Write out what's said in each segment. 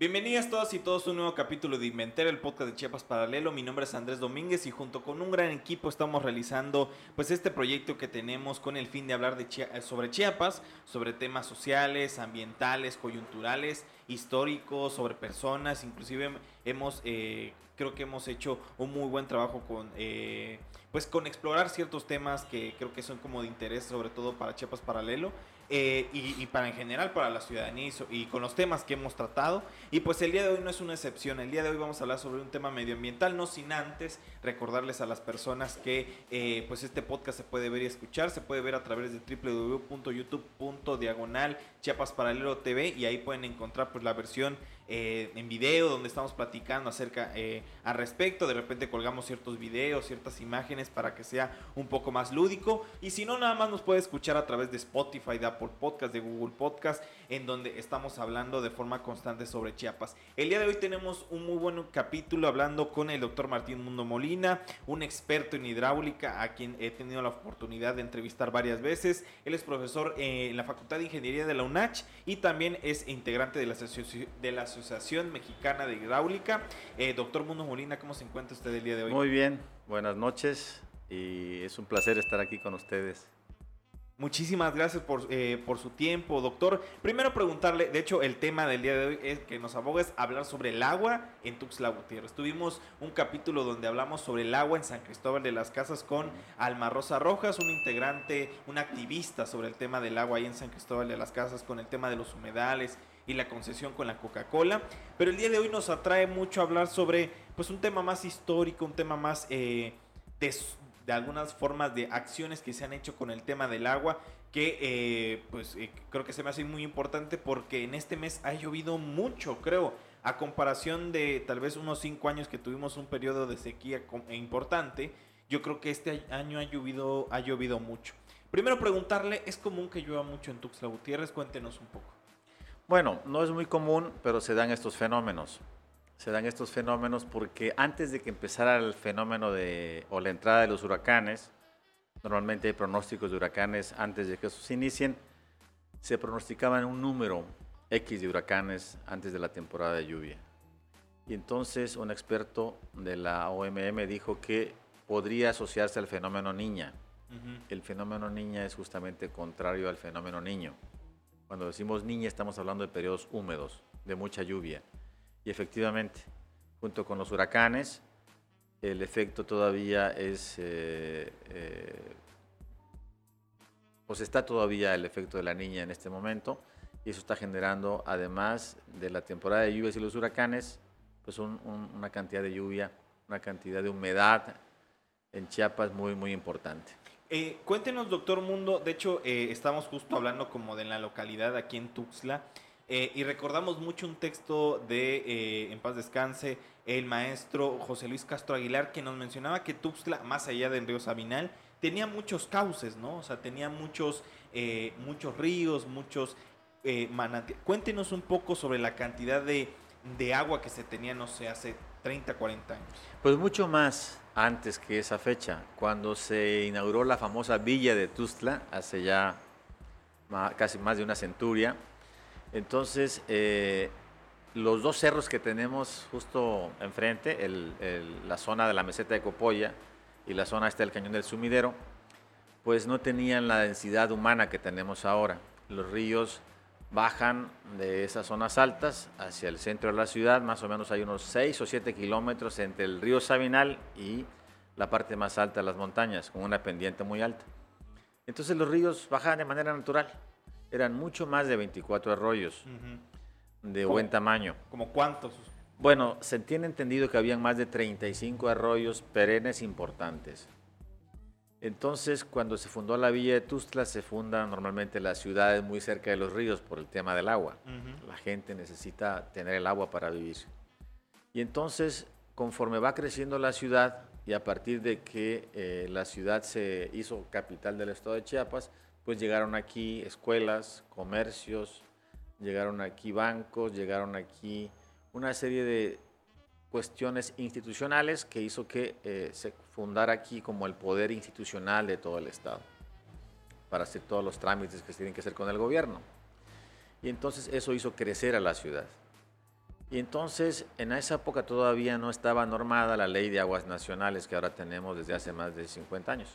Bienvenidos todas y todos a un nuevo capítulo de Inventer, el podcast de Chiapas Paralelo. Mi nombre es Andrés Domínguez y junto con un gran equipo estamos realizando pues este proyecto que tenemos con el fin de hablar sobre Chiapas, sobre temas sociales, ambientales, coyunturales, históricos, sobre personas, inclusive hemos eh, creo que hemos hecho un muy buen trabajo con eh, pues con explorar ciertos temas que creo que son como de interés sobre todo para Chiapas Paralelo eh, y, para en general para la ciudadanía y, con los temas que hemos tratado. Y pues el día de hoy no es una excepción, el día de hoy vamos a hablar sobre un tema medioambiental, no sin antes recordarles a las personas que eh, pues este podcast se puede ver y escuchar, se puede ver a través de www.youtube.diagonal Chiapas Paralelo TV y ahí pueden encontrar pues la versión eh, en video donde estamos platicando acerca eh, al respecto. De repente colgamos ciertos videos, ciertas imágenes para que sea un poco más lúdico. Y si no, nada más nos puede escuchar a través de Spotify, de Apple Podcast, de Google Podcast, en donde estamos hablando de forma constante sobre Chiapas. El día de hoy tenemos un muy buen capítulo hablando con el doctor Martín Mundo Molina, un experto en hidráulica a quien he tenido la oportunidad de entrevistar varias veces. Él es profesor en la Facultad de Ingeniería de la UNACH y también es integrante de la, de la Asociación Mexicana de Hidráulica. Eh, doctor Mundo Molina, ¿cómo se encuentra usted el día de hoy? Muy bien, buenas noches y es un placer estar aquí con ustedes. Muchísimas gracias por, eh, por, su tiempo, doctor. Primero preguntarle, de hecho, el tema del día de hoy es que nos abogues hablar sobre el agua en Tuxtla Gutiérrez. Tuvimos un capítulo donde hablamos sobre el agua en San Cristóbal de las Casas con Alma Rosa Rojas, un integrante, un activista sobre el tema del agua ahí en San Cristóbal de las Casas, con el tema de los humedales y la concesión con la Coca-Cola. Pero el día de hoy nos atrae mucho hablar sobre pues un tema más histórico, un tema más eh, de, de algunas formas de acciones que se han hecho con el tema del agua que eh, pues eh, creo que se me hace muy importante porque en este mes ha llovido mucho, creo, a comparación de tal vez unos cinco años que tuvimos un periodo de sequía e importante, yo creo que este año ha llovido, ha llovido mucho. Primero preguntarle, ¿es común que llueva mucho en Tuxtla Gutiérrez? Cuéntenos un poco. Bueno, no es muy común, pero se dan estos fenómenos se dan estos fenómenos porque antes de que empezara el fenómeno de, o la entrada de los huracanes, normalmente hay pronósticos de huracanes antes de que esos inicien, se pronosticaban un número X de huracanes antes de la temporada de lluvia. Y entonces un experto de la OMM dijo que podría asociarse al fenómeno niña. El fenómeno niña es justamente contrario al fenómeno niño. Cuando decimos niña estamos hablando de periodos húmedos, de mucha lluvia. Y efectivamente, junto con los huracanes, el efecto todavía es, eh, eh, pues está todavía el efecto de la niña en este momento, y eso está generando, además de la temporada de lluvias y los huracanes, pues una cantidad de lluvia, una cantidad de humedad en Chiapas muy, muy importante. Eh, cuéntenos, doctor Mundo, de hecho, estamos justo hablando como de la localidad aquí en Tuxtla, eh, y recordamos mucho un texto de, eh, en paz descanse, el maestro José Luis Castro Aguilar, que nos mencionaba que Tuxtla, más allá del río Sabinal, tenía muchos cauces, ¿no? O sea, tenía muchos, eh, muchos ríos, muchos manantiales. Cuéntenos un poco sobre la cantidad de, de agua que se tenía, no sé, hace 30, 40 años. Pues mucho más antes que esa fecha, cuando se inauguró la famosa villa de Tuxtla, hace ya casi más de una centuria, entonces, eh, los dos cerros que tenemos justo enfrente, la zona de la meseta de Copolla y la zona esta del cañón del sumidero, pues no tenían la densidad humana que tenemos ahora. Los ríos bajan de esas zonas altas hacia el centro de la ciudad, más o menos hay unos 6 o 7 kilómetros entre el río Sabinal y la parte más alta de las montañas, con una pendiente muy alta. Entonces los ríos bajan de manera natural eran mucho más de 24 arroyos de buen tamaño. ¿Como cuántos? Bueno, se tiene entendido que habían más de 35 arroyos perennes importantes. Entonces, cuando se fundó la villa de Tustla, se fundan normalmente las ciudades muy cerca de los ríos por el tema del agua. La gente necesita tener el agua para vivir. Y entonces, conforme va creciendo la ciudad y a partir de que eh, la ciudad se hizo capital del estado de Chiapas, pues llegaron aquí escuelas, comercios, llegaron aquí bancos, llegaron aquí una serie de cuestiones institucionales que hizo que eh, se fundara aquí como el poder institucional de todo el Estado para hacer todos los trámites que se tienen que hacer con el gobierno. Y entonces eso hizo crecer a la ciudad. Y entonces en esa época todavía no estaba normada la ley de aguas nacionales que ahora tenemos desde hace más de 50 años.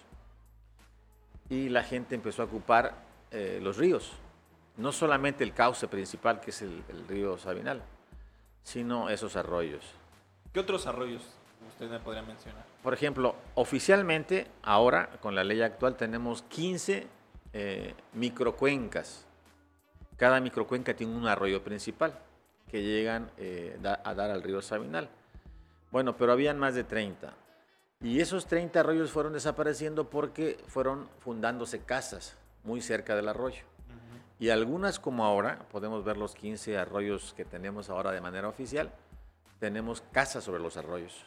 Y la gente empezó a ocupar eh, los ríos, no solamente el cauce principal que es el, el río Sabinal, sino esos arroyos. ¿Qué otros arroyos usted me podría mencionar? Por ejemplo, oficialmente, ahora, con la ley actual, tenemos 15 eh, microcuencas. Cada microcuenca tiene un arroyo principal que llegan eh, a dar al río Sabinal. Bueno, pero habían más de 30. Y esos 30 arroyos fueron desapareciendo porque fueron fundándose casas muy cerca del arroyo. Y algunas como ahora, podemos ver los 15 arroyos que tenemos ahora de manera oficial, tenemos casas sobre los arroyos.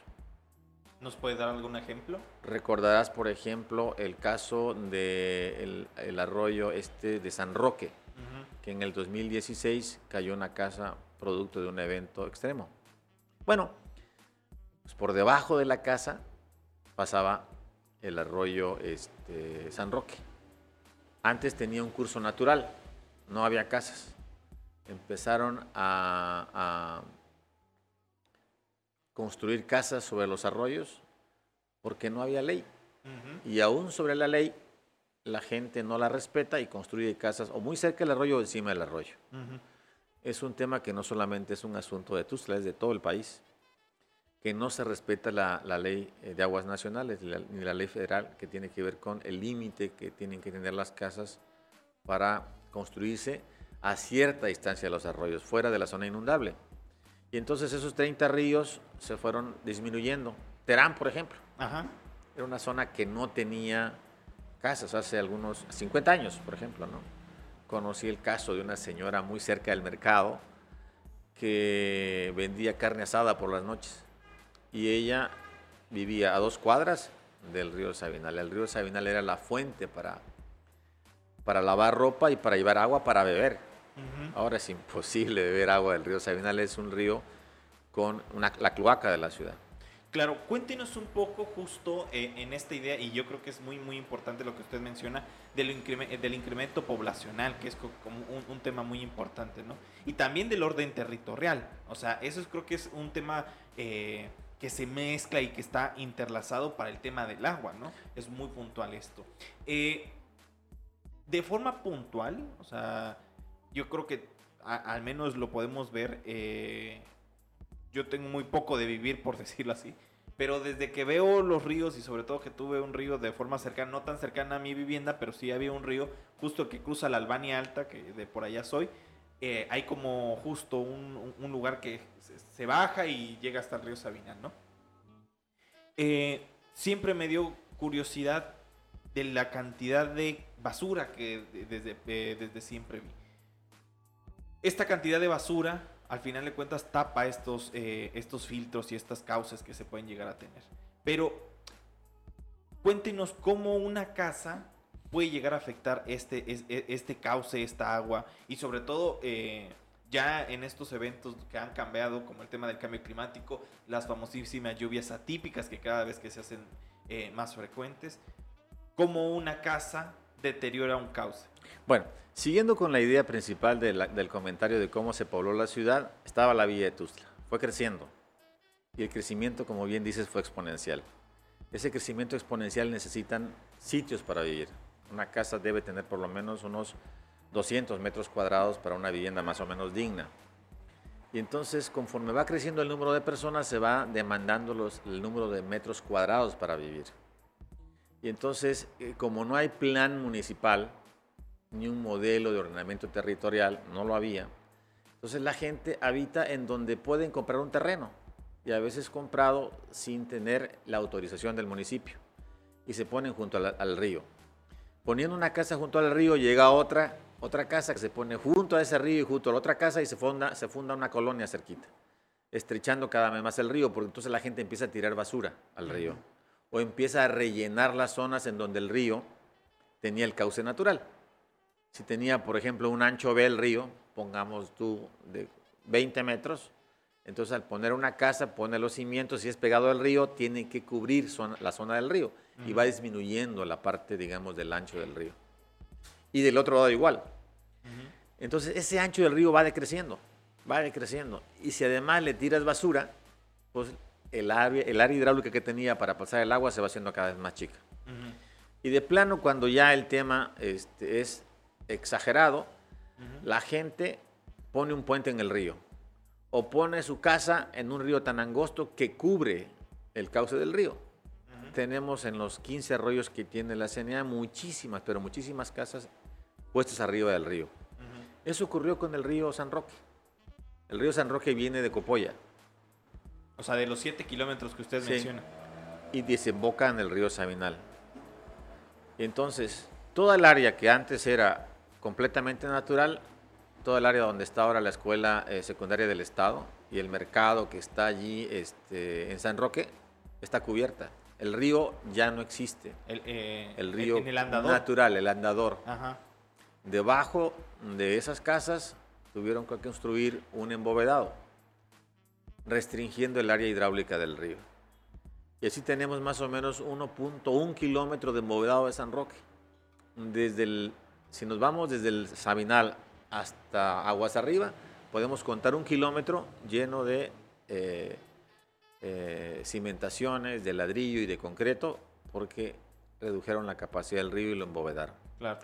¿Nos puede dar algún ejemplo? Recordarás, por ejemplo, el caso del de el arroyo este de San Roque, que en el 2016 cayó una casa producto de un evento extremo. Bueno, pues por debajo de la casa pasaba el arroyo este, San Roque. Antes tenía un curso natural, no había casas. Empezaron a construir casas sobre los arroyos porque no había ley. Y aún sobre la ley, la gente no la respeta y construye casas o muy cerca del arroyo o encima del arroyo. Es un tema que no solamente es un asunto de Tuzla, es de todo el país, que no se respeta la, ley eh, de aguas nacionales ni la ley federal que tiene que ver con el límite que tienen que tener las casas para construirse a cierta distancia de los arroyos, fuera de la zona inundable. Y entonces esos 30 ríos se fueron disminuyendo. Terán, por ejemplo. Era una zona que no tenía casas hace algunos 50 años, por ejemplo, ¿no? Conocí el caso de una señora muy cerca del mercado que vendía carne asada por las noches. Y ella vivía a dos cuadras del río Sabinal. El río Sabinal era la fuente para, para lavar ropa y para llevar agua para beber. Ahora es imposible beber agua del río Sabinal, es un río con la cloaca de la ciudad. Claro, cuéntenos un poco justo eh, en esta idea, y yo creo que es muy, muy importante lo que usted menciona, del, incremento, del incremento poblacional, que es como un, tema muy importante, ¿no? Y también del orden territorial, o sea, eso creo que es un tema eh, que se mezcla y que está interlazado para el tema del agua, ¿no? Es muy puntual esto. Eh, de forma puntual, o sea, yo creo que al menos lo podemos ver. Eh, yo tengo muy poco de vivir, por decirlo así. Pero desde que veo los ríos y sobre todo que tuve un río de forma cercana, no tan cercana a mi vivienda, pero sí había un río justo que cruza la Albania Alta, que de por allá soy. Eh, hay como justo un, lugar que se, baja y llega hasta el río Sabina, ¿no? Eh, siempre me dio curiosidad de la cantidad de basura que desde, desde siempre vi esta cantidad de basura, al final de cuentas, tapa estos, eh, estos filtros y estas causas que se pueden llegar a tener. Pero cuéntenos cómo una casa puede llegar a afectar este, e, este cauce, esta agua y sobre todo eh, ya en estos eventos que han cambiado, como el tema del cambio climático, las famosísimas lluvias atípicas que cada vez que se hacen eh, más frecuentes, cómo una casa deteriora un cauce. Bueno, siguiendo con la idea principal del comentario de cómo se pobló la ciudad, estaba la villa de Tuzla. Fue creciendo. Y el crecimiento, como bien dices, fue exponencial. Ese crecimiento exponencial necesitan sitios para vivir. Una casa debe tener por lo menos unos 200 metros cuadrados para una vivienda más o menos digna. Y entonces, conforme va creciendo el número de personas, se va demandando los, el número de metros cuadrados para vivir. Y entonces, eh, como no hay plan municipal, ni un modelo de ordenamiento territorial, no lo había. Entonces la gente habita en donde pueden comprar un terreno y a veces comprado sin tener la autorización del municipio y se ponen junto al, río. Poniendo una casa junto al río llega otra, otra casa que se pone junto a ese río y junto a la otra casa y se funda, se funda una colonia cerquita, estrechando cada vez más el río, porque entonces la gente empieza a tirar basura al río o empieza a rellenar las zonas en donde el río tenía el cauce natural. Si tenía, por ejemplo, un ancho B el río, pongamos tú de 20 metros, Entonces, al poner una casa, pone los cimientos, si es pegado al río, tiene que cubrir la zona del río y va disminuyendo la parte, digamos, del ancho del río. Y del otro lado igual. Entonces, ese ancho del río va decreciendo, va decreciendo. Y si además le tiras basura, pues el área, el área hidráulica que tenía para pasar el agua se va haciendo cada vez más chica. Y de plano, cuando ya el tema este, es exagerado, la gente pone un puente en el río o pone su casa en un río tan angosto que cubre el cauce del río. Tenemos en los 15 arroyos que tiene la CNA muchísimas, pero muchísimas casas puestas arriba del río. Eso ocurrió con el río San Roque. El río San Roque viene de Copolla. O sea, de los 7 kilómetros que usted menciona. Y desemboca en el río Sabinal. Entonces, toda el área que antes era completamente natural, toda el área donde está ahora la escuela eh, secundaria del Estado y el mercado que está allí este, en San Roque, está cubierta. El río ya no existe. El, eh, río natural, el andador. Debajo de esas casas tuvieron que construir un embovedado, restringiendo el área hidráulica del río. Y así tenemos más o menos 1.1 kilómetro de embovedado de San Roque. Desde el, si nos vamos desde el Sabinal hasta Aguas Arriba, podemos contar un kilómetro lleno de eh, eh, cimentaciones, de ladrillo y de concreto, porque redujeron la capacidad del río y lo embovedaron. Claro.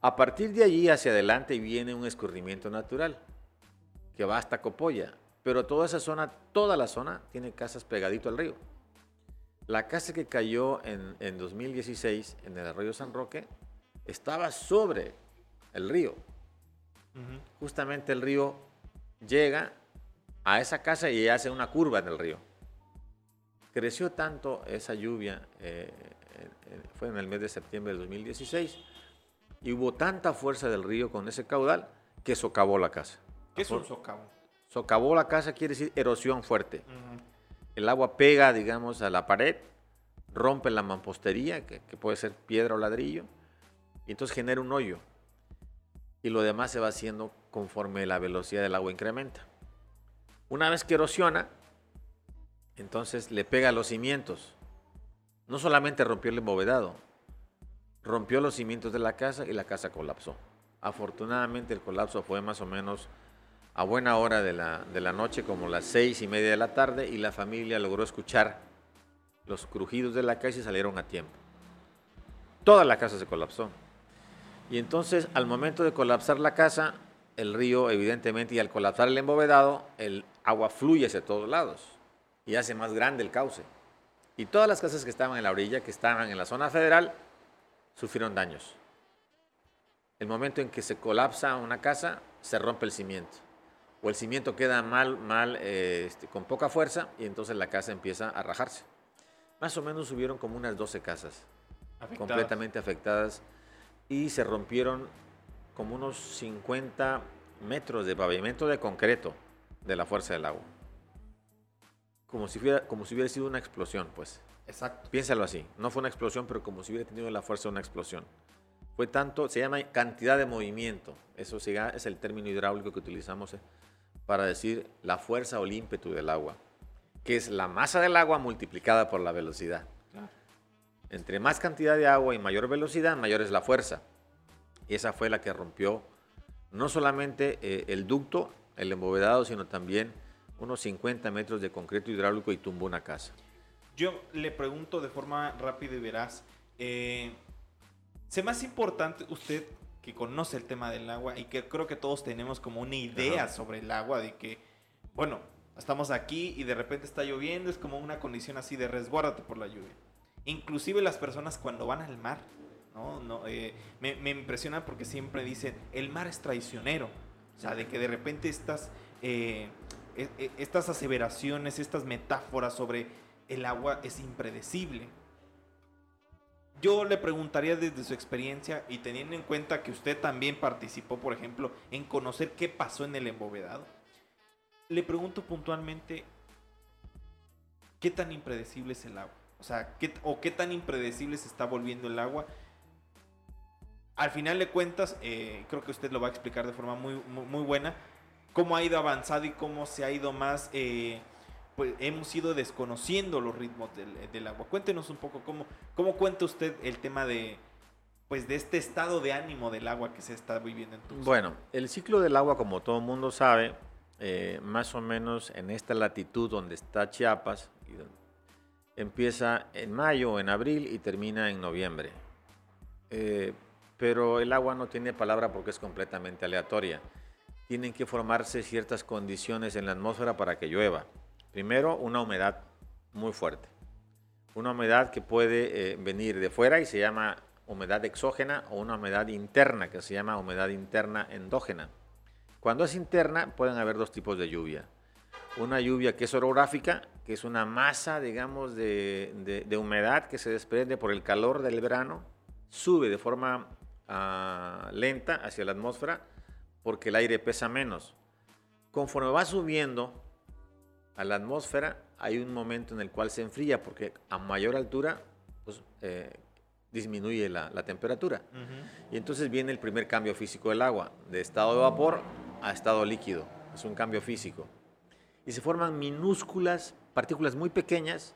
A partir de allí hacia adelante viene un escurrimiento natural que va hasta Copolla, pero toda esa zona, toda la zona tiene casas pegadito al río. La casa que cayó en, en 2016 en el arroyo San Roque estaba sobre el río. Justamente el río llega a esa casa y hace una curva en el río. Creció tanto esa lluvia, eh, fue en el mes de septiembre de 2016, y hubo tanta fuerza del río con ese caudal que socavó la casa. ¿Qué es un socavo? Socavó la casa quiere decir erosión fuerte. El agua pega, digamos, a la pared, rompe la mampostería, que, que puede ser piedra o ladrillo, y entonces genera un hoyo. Y lo demás se va haciendo conforme la velocidad del agua incrementa. Una vez que erosiona, entonces le pega a los cimientos. No solamente rompió el embovedado, rompió los cimientos de la casa y la casa colapsó. Afortunadamente el colapso fue más o menos a buena hora de la, de la noche, como las seis y media de la tarde, y la familia logró escuchar los crujidos de la casa y salieron a tiempo. Toda la casa se colapsó. Y entonces, al momento de colapsar la casa, el río, evidentemente, y al colapsar el embovedado, el agua fluye hacia todos lados y hace más grande el cauce. Y todas las casas que estaban en la orilla, que estaban en la zona federal, sufrieron daños. El momento en que se colapsa una casa, se rompe el cimiento. O el cimiento queda mal, mal eh, este, con poca fuerza, y entonces la casa empieza a rajarse. Más o menos subieron como unas 12 casas completamente afectadas y se rompieron como unos 50 metros de pavimento de concreto de la fuerza del agua. Como si, hubiera, como si hubiera sido una explosión, pues. Exacto. Piénsalo así. No fue una explosión, pero como si hubiera tenido la fuerza de una explosión. Fue tanto, se llama cantidad de movimiento. Eso es el término hidráulico que utilizamos eh, para decir la fuerza o el ímpetu del agua, que es la masa del agua multiplicada por la velocidad. Entre más cantidad de agua y mayor velocidad, mayor es la fuerza. Y esa fue la que rompió no solamente eh, el ducto, el embovedado, sino también unos 50 metros de concreto hidráulico y tumbó una casa. Yo le pregunto de forma rápida y veraz, eh, ¿se más importante usted que conoce el tema del agua y que creo que todos tenemos como una idea sobre el agua de que, bueno, estamos aquí y de repente está lloviendo, es como una condición así de resguárdate por la lluvia. Inclusive las personas cuando van al mar, ¿no? no eh, me, me, impresiona porque siempre dicen, el mar es traicionero. O sea, de que de repente estas, eh, e, e, estas aseveraciones, estas metáforas sobre el agua es impredecible. Yo le preguntaría desde su experiencia y teniendo en cuenta que usted también participó, por ejemplo, en conocer qué pasó en el embovedado, le pregunto puntualmente, ¿qué tan impredecible es el agua? O sea, ¿qué, tan impredecible se está volviendo el agua. Al final de cuentas, eh, creo que usted lo va a explicar de forma muy, buena. cómo ha ido avanzando y cómo se ha ido más, eh, pues hemos ido desconociendo los ritmos del, agua. Cuéntenos un poco cómo, cómo cuenta usted el tema de, pues de este estado de ánimo del agua que se está viviendo en Tuxtla. Bueno, el ciclo del agua, como todo mundo sabe, eh, más o menos en esta latitud donde está Chiapas, empieza en mayo o en abril y termina en noviembre. Eh, pero el agua no tiene palabra porque es completamente aleatoria. Tienen que formarse ciertas condiciones en la atmósfera para que llueva. Primero, una humedad muy fuerte. Una humedad que puede eh, venir de fuera y se llama humedad exógena o una humedad interna que se llama humedad interna endógena. Cuando es interna pueden haber dos tipos de lluvia. Una lluvia que es orográfica, que es una masa, digamos, de, humedad que se desprende por el calor del verano, sube de forma ah, lenta hacia la atmósfera porque el aire pesa menos. Conforme va subiendo a la atmósfera, hay un momento en el cual se enfría porque a mayor altura pues, eh, disminuye la, temperatura. Y entonces viene el primer cambio físico del agua, de estado de vapor a estado líquido. Es un cambio físico. Y se forman minúsculas, partículas muy pequeñas,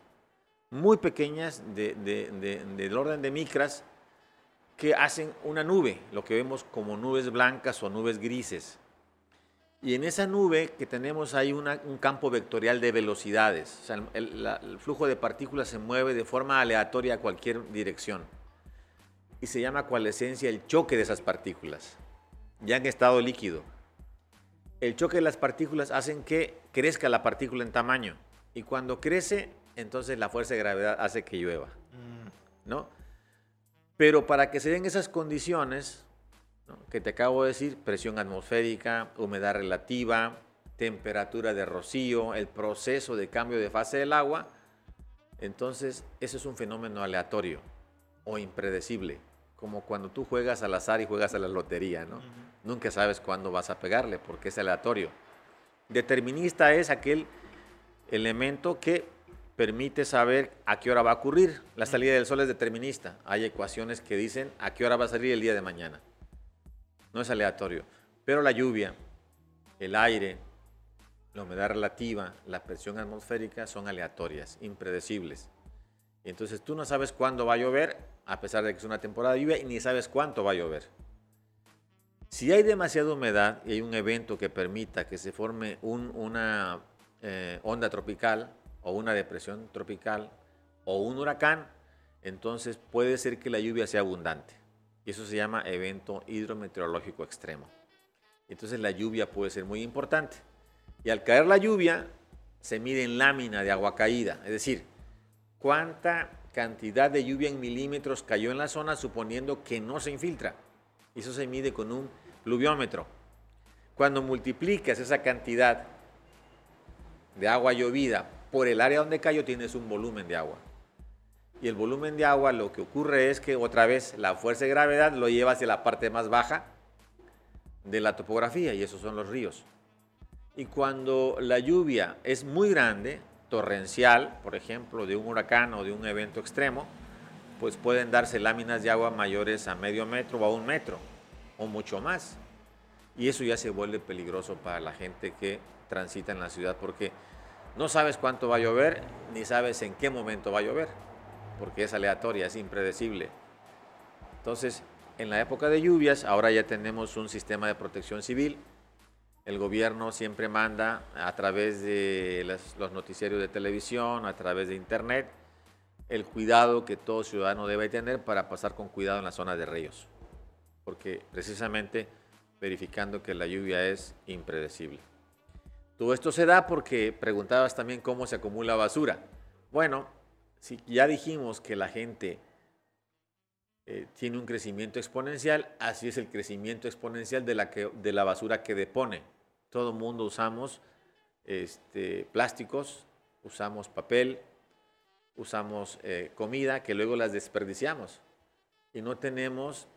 muy pequeñas, del orden de micras, que hacen una nube, lo que vemos como nubes blancas o nubes grises. Y en esa nube que tenemos hay un campo vectorial de velocidades. O sea, el, el, flujo de partículas se mueve de forma aleatoria a cualquier dirección. Y se llama coalescencia el choque de esas partículas, ya en estado líquido el choque de las partículas hacen que crezca la partícula en tamaño. Y cuando crece, entonces la fuerza de gravedad hace que llueva. Mm. ¿No? Pero para que se den esas condiciones, que te acabo de decir, presión atmosférica, humedad relativa, temperatura de rocío, el proceso de cambio de fase del agua, entonces eso es un fenómeno aleatorio o impredecible, como cuando tú juegas al azar y juegas a la lotería, ¿no? nunca sabes cuándo vas a pegarle porque es aleatorio. Determinista es aquel elemento que permite saber a qué hora va a ocurrir. La salida del sol es determinista. Hay ecuaciones que dicen a qué hora va a salir el día de mañana. No es aleatorio. Pero la lluvia, el aire, la humedad relativa, la presión atmosférica son aleatorias, impredecibles. Entonces tú no sabes cuándo va a llover, a pesar de que es una temporada de lluvia, y ni sabes cuánto va a llover. Si hay demasiada humedad y hay un evento que permita que se forme una eh, onda tropical o una depresión tropical o un huracán, entonces puede ser que la lluvia sea abundante. Eso se llama evento hidrometeorológico extremo. Entonces la lluvia puede ser muy importante. Y al caer la lluvia, se mide en lámina de agua caída, es decir, cuánta cantidad de lluvia en milímetros cayó en la zona suponiendo que no se infiltra. Eso se mide con un pluviómetro. Cuando multiplicas esa cantidad de agua llovida por el área donde cayó, tienes un volumen de agua. Y el volumen de agua lo que ocurre es que otra vez la fuerza de gravedad lo lleva hacia la parte más baja de la topografía y esos son los ríos. Y cuando la lluvia es muy grande, torrencial, por ejemplo, de un huracán o de un evento extremo, pues pueden darse láminas de agua mayores a medio metro o a un metro o mucho más. Y eso ya se vuelve peligroso para la gente que transita en la ciudad porque no sabes cuánto va a llover ni sabes en qué momento va a llover, porque es aleatoria, es impredecible. Entonces, en la época de lluvias, ahora ya tenemos un sistema de protección civil. El gobierno siempre manda a través de los noticiarios de televisión, a través de internet, el cuidado que todo ciudadano debe tener para pasar con cuidado en la zona de ríos porque precisamente verificando que la lluvia es impredecible. Todo esto se da porque preguntabas también cómo se acumula basura. Bueno, si ya dijimos que la gente eh, tiene un crecimiento exponencial, así es el crecimiento exponencial de la, basura que depone. Todo mundo usamos este, plásticos, usamos papel, usamos eh, comida que luego las desperdiciamos y no tenemos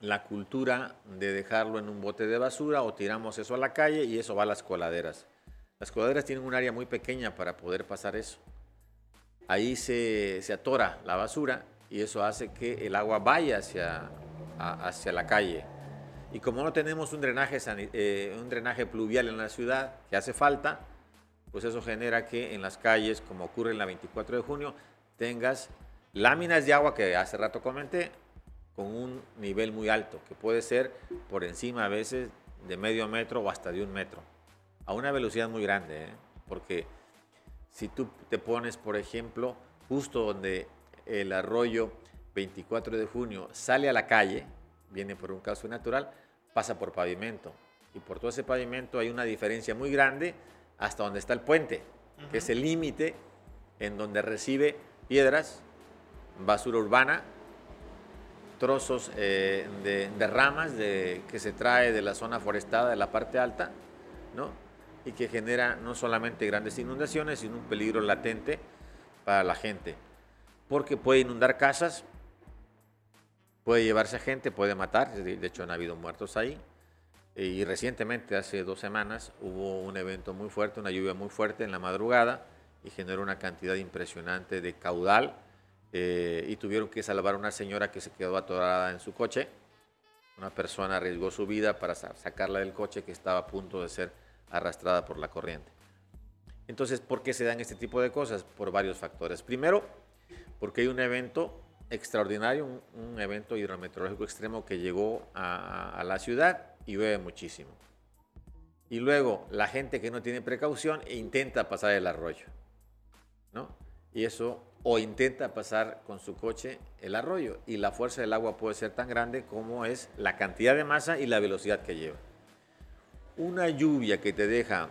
la cultura de dejarlo en un bote de basura o tiramos eso a la calle y eso va a las coladeras. Las coladeras tienen un área muy pequeña para poder pasar eso. Ahí se, atora la basura y eso hace que el agua vaya hacia, hacia la calle. Y como no tenemos un drenaje, eh, un drenaje pluvial en la ciudad que hace falta, pues eso genera que en las calles, como ocurre en la 24 de junio, tengas láminas de agua que hace rato comenté, con un nivel muy alto, que puede ser por encima a veces de medio metro o hasta de un metro, a una velocidad muy grande, ¿eh? porque si tú te pones, por ejemplo, justo donde el arroyo 24 de junio sale a la calle, viene por un caso natural, pasa por pavimento. Y por todo ese pavimento hay una diferencia muy grande hasta donde está el puente, que es el límite en donde recibe piedras, basura urbana, trozos eh, de, ramas de, que se trae de la zona forestada de la parte alta, ¿no? Y que genera no solamente grandes inundaciones, sino un peligro latente para la gente, porque puede inundar casas, puede llevarse a gente, puede matar, de hecho han habido muertos ahí, y recientemente, hace dos semanas, hubo un evento muy fuerte, una lluvia muy fuerte en la madrugada, y generó una cantidad impresionante de caudal, eh, y tuvieron que salvar a una señora que se quedó atorada en su coche, una persona arriesgó su vida para sacarla del coche que estaba a punto de ser arrastrada por la corriente. Entonces, ¿por qué se dan este tipo de cosas? Por varios factores. Primero, porque hay un evento extraordinario, un, evento hidrometeorológico extremo que llegó a, la ciudad y llueve muchísimo. Y luego, la gente que no tiene precaución e intenta pasar el arroyo, ¿no? Y eso, o intenta pasar con su coche el arroyo, y la fuerza del agua puede ser tan grande como es la cantidad de masa y la velocidad que lleva una lluvia que te deja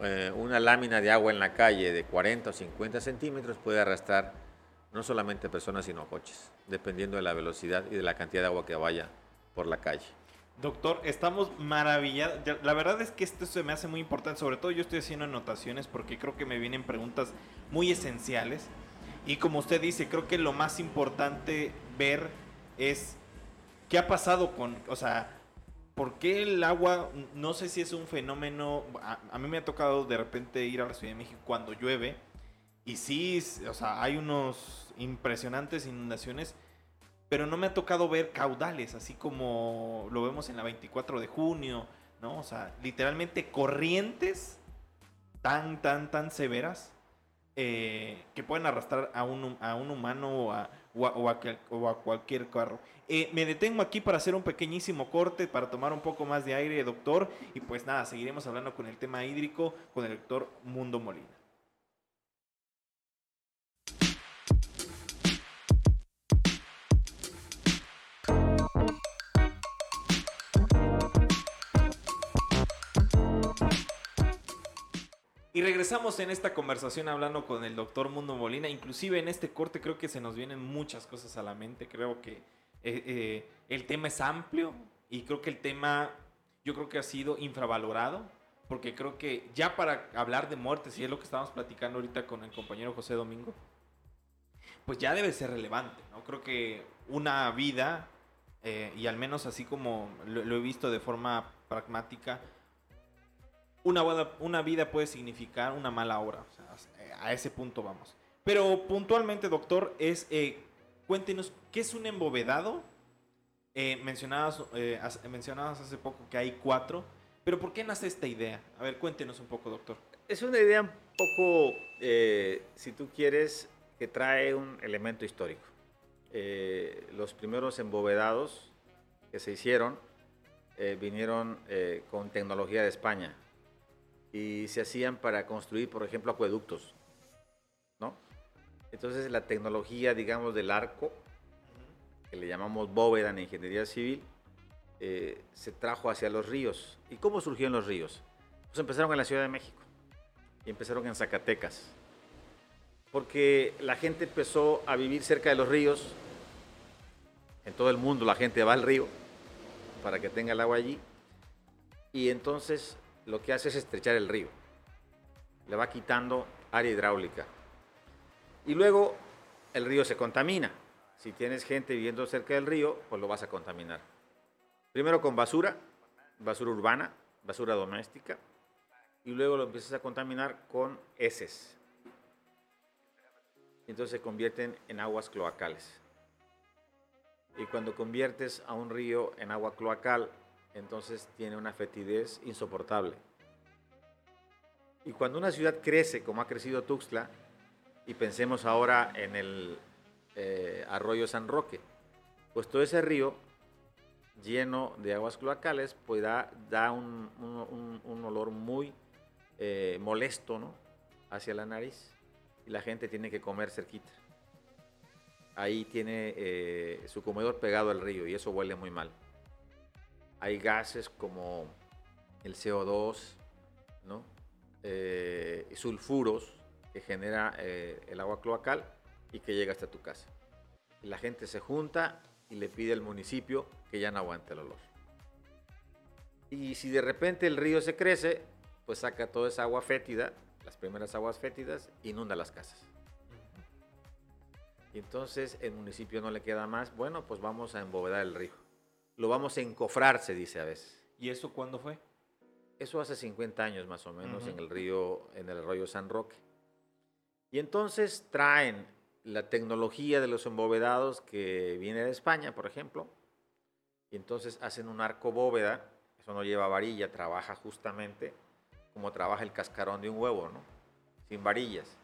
eh, una lámina de agua en la calle de 40 o 50 centímetros puede arrastrar no solamente personas, sino coches, dependiendo de la velocidad y de la cantidad de agua que vaya por la calle. Doctor, estamos maravillados. La verdad es que esto se me hace muy importante. Sobre todo yo estoy haciendo anotaciones porque creo que me vienen preguntas muy esenciales. Y como usted dice, creo que lo más importante ver es qué ha pasado con, o sea, ¿por qué el agua, no sé si es un fenómeno, a, mí me ha tocado de repente ir a la Ciudad de México cuando llueve y sí, o sea, hay unos impresionantes inundaciones, pero no me ha tocado ver caudales, así como lo vemos en la 24 de junio, ¿no? O sea, literalmente corrientes tan, tan, tan severas eh, que pueden arrastrar a un, a un humano o a, o a, cualquier carro. Eh, me detengo aquí para hacer un pequeñísimo corte, para tomar un poco más de aire, doctor. Y pues nada, seguiremos hablando con el tema hídrico con el doctor Mundo Molina. Y regresamos en esta conversación hablando con el doctor Mundo Molina. Inclusive en este corte creo que se nos vienen muchas cosas a la mente. Creo que eh, eh, el tema es amplio y creo que el tema yo creo que ha sido infravalorado. Porque creo que ya para hablar de muertes, y es lo que estábamos platicando ahorita con el compañero José Domingo, pues ya debe ser relevante. ¿no? Creo que una vida, eh, y al menos así como lo he visto de forma pragmática, una, una vida puede significar una mala hora. a ese punto vamos. Pero puntualmente, doctor, es eh, cuéntenos, ¿qué es un embovedado? Eh, eh, mencionabas hace poco que hay cuatro, pero ¿por qué nace esta idea? A ver, cuéntenos un poco, doctor. Es una idea un poco, eh, si tú quieres, que trae un elemento histórico. los primeros embovedados que se hicieron vinieron con tecnología de España y se hacían para construir, por ejemplo, acueductos, ¿no? Entonces la tecnología, digamos, del arco, que le llamamos bóveda en ingeniería civil, eh, se trajo hacia los ríos. ¿Y cómo surgieron los ríos? Pues empezaron en la Ciudad de México y empezaron en Zacatecas, porque la gente empezó a vivir cerca de los ríos. En todo el mundo la gente va al río para que tenga el agua allí. Y entonces lo que hace es estrechar el río. Le va quitando área hidráulica. Y luego el río se contamina. Si tienes gente viviendo cerca del río, pues lo vas a contaminar. Primero con basura, basura urbana, basura doméstica, y luego lo empiezas a contaminar con heces. Entonces se convierten en aguas cloacales. Y cuando conviertes a un río en agua cloacal, entonces tiene una fetidez insoportable. Y cuando una ciudad crece, como ha crecido Tuxtla, y pensemos ahora en el eh, arroyo San Roque, pues todo ese río lleno de aguas cloacales, pues da, un, olor muy eh, molesto ¿no? hacia la nariz y la gente tiene que comer cerquita. Ahí tiene eh, su comedor pegado al río y eso huele muy mal. Hay gases como el CO2, ¿no? Eh, sulfuros que genera el agua cloacal y que llega hasta tu casa. La gente se junta y le pide al municipio que ya no aguante el olor. Y si de repente el río se crece, pues saca toda esa agua fétida, las primeras aguas fétidas, inunda las casas. Y entonces el municipio no le queda más, bueno, pues vamos a embovedar el río. Lo vamos a encofrar, se dice a veces. ¿Y eso cuándo fue? Eso hace 50 años más o menos en el río, en el arroyo San Roque. Y entonces traen la tecnología de los embovedados que viene de España, por ejemplo, y entonces hacen un arco bóveda, eso no lleva varilla, trabaja justamente como trabaja el cascarón de un huevo, ¿no? Sin varillas.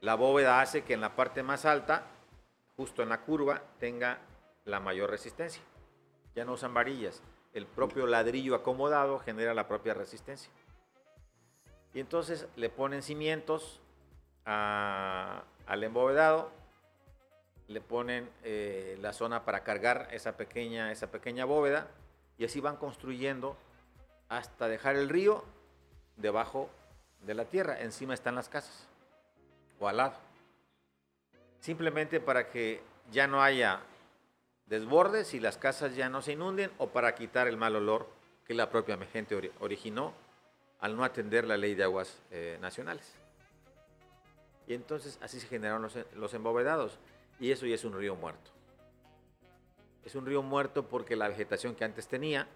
La bóveda hace que en la parte más alta, justo en la curva, tenga la mayor resistencia. Ya no usan varillas. El propio ladrillo acomodado genera la propia resistencia. Y entonces le ponen cimientos al embovedado, le ponen eh, la zona para cargar esa pequeña, esa pequeña bóveda y así van construyendo hasta dejar el río debajo de la tierra. Encima están las casas o al lado. Simplemente para que ya no haya desbordes y las casas ya no se inunden o para quitar el mal olor que la propia gente originó al no atender la ley de aguas eh, nacionales. Y entonces así se generaron los, embovedados. Y eso ya es un río muerto. Es un río muerto porque la vegetación que antes tenía,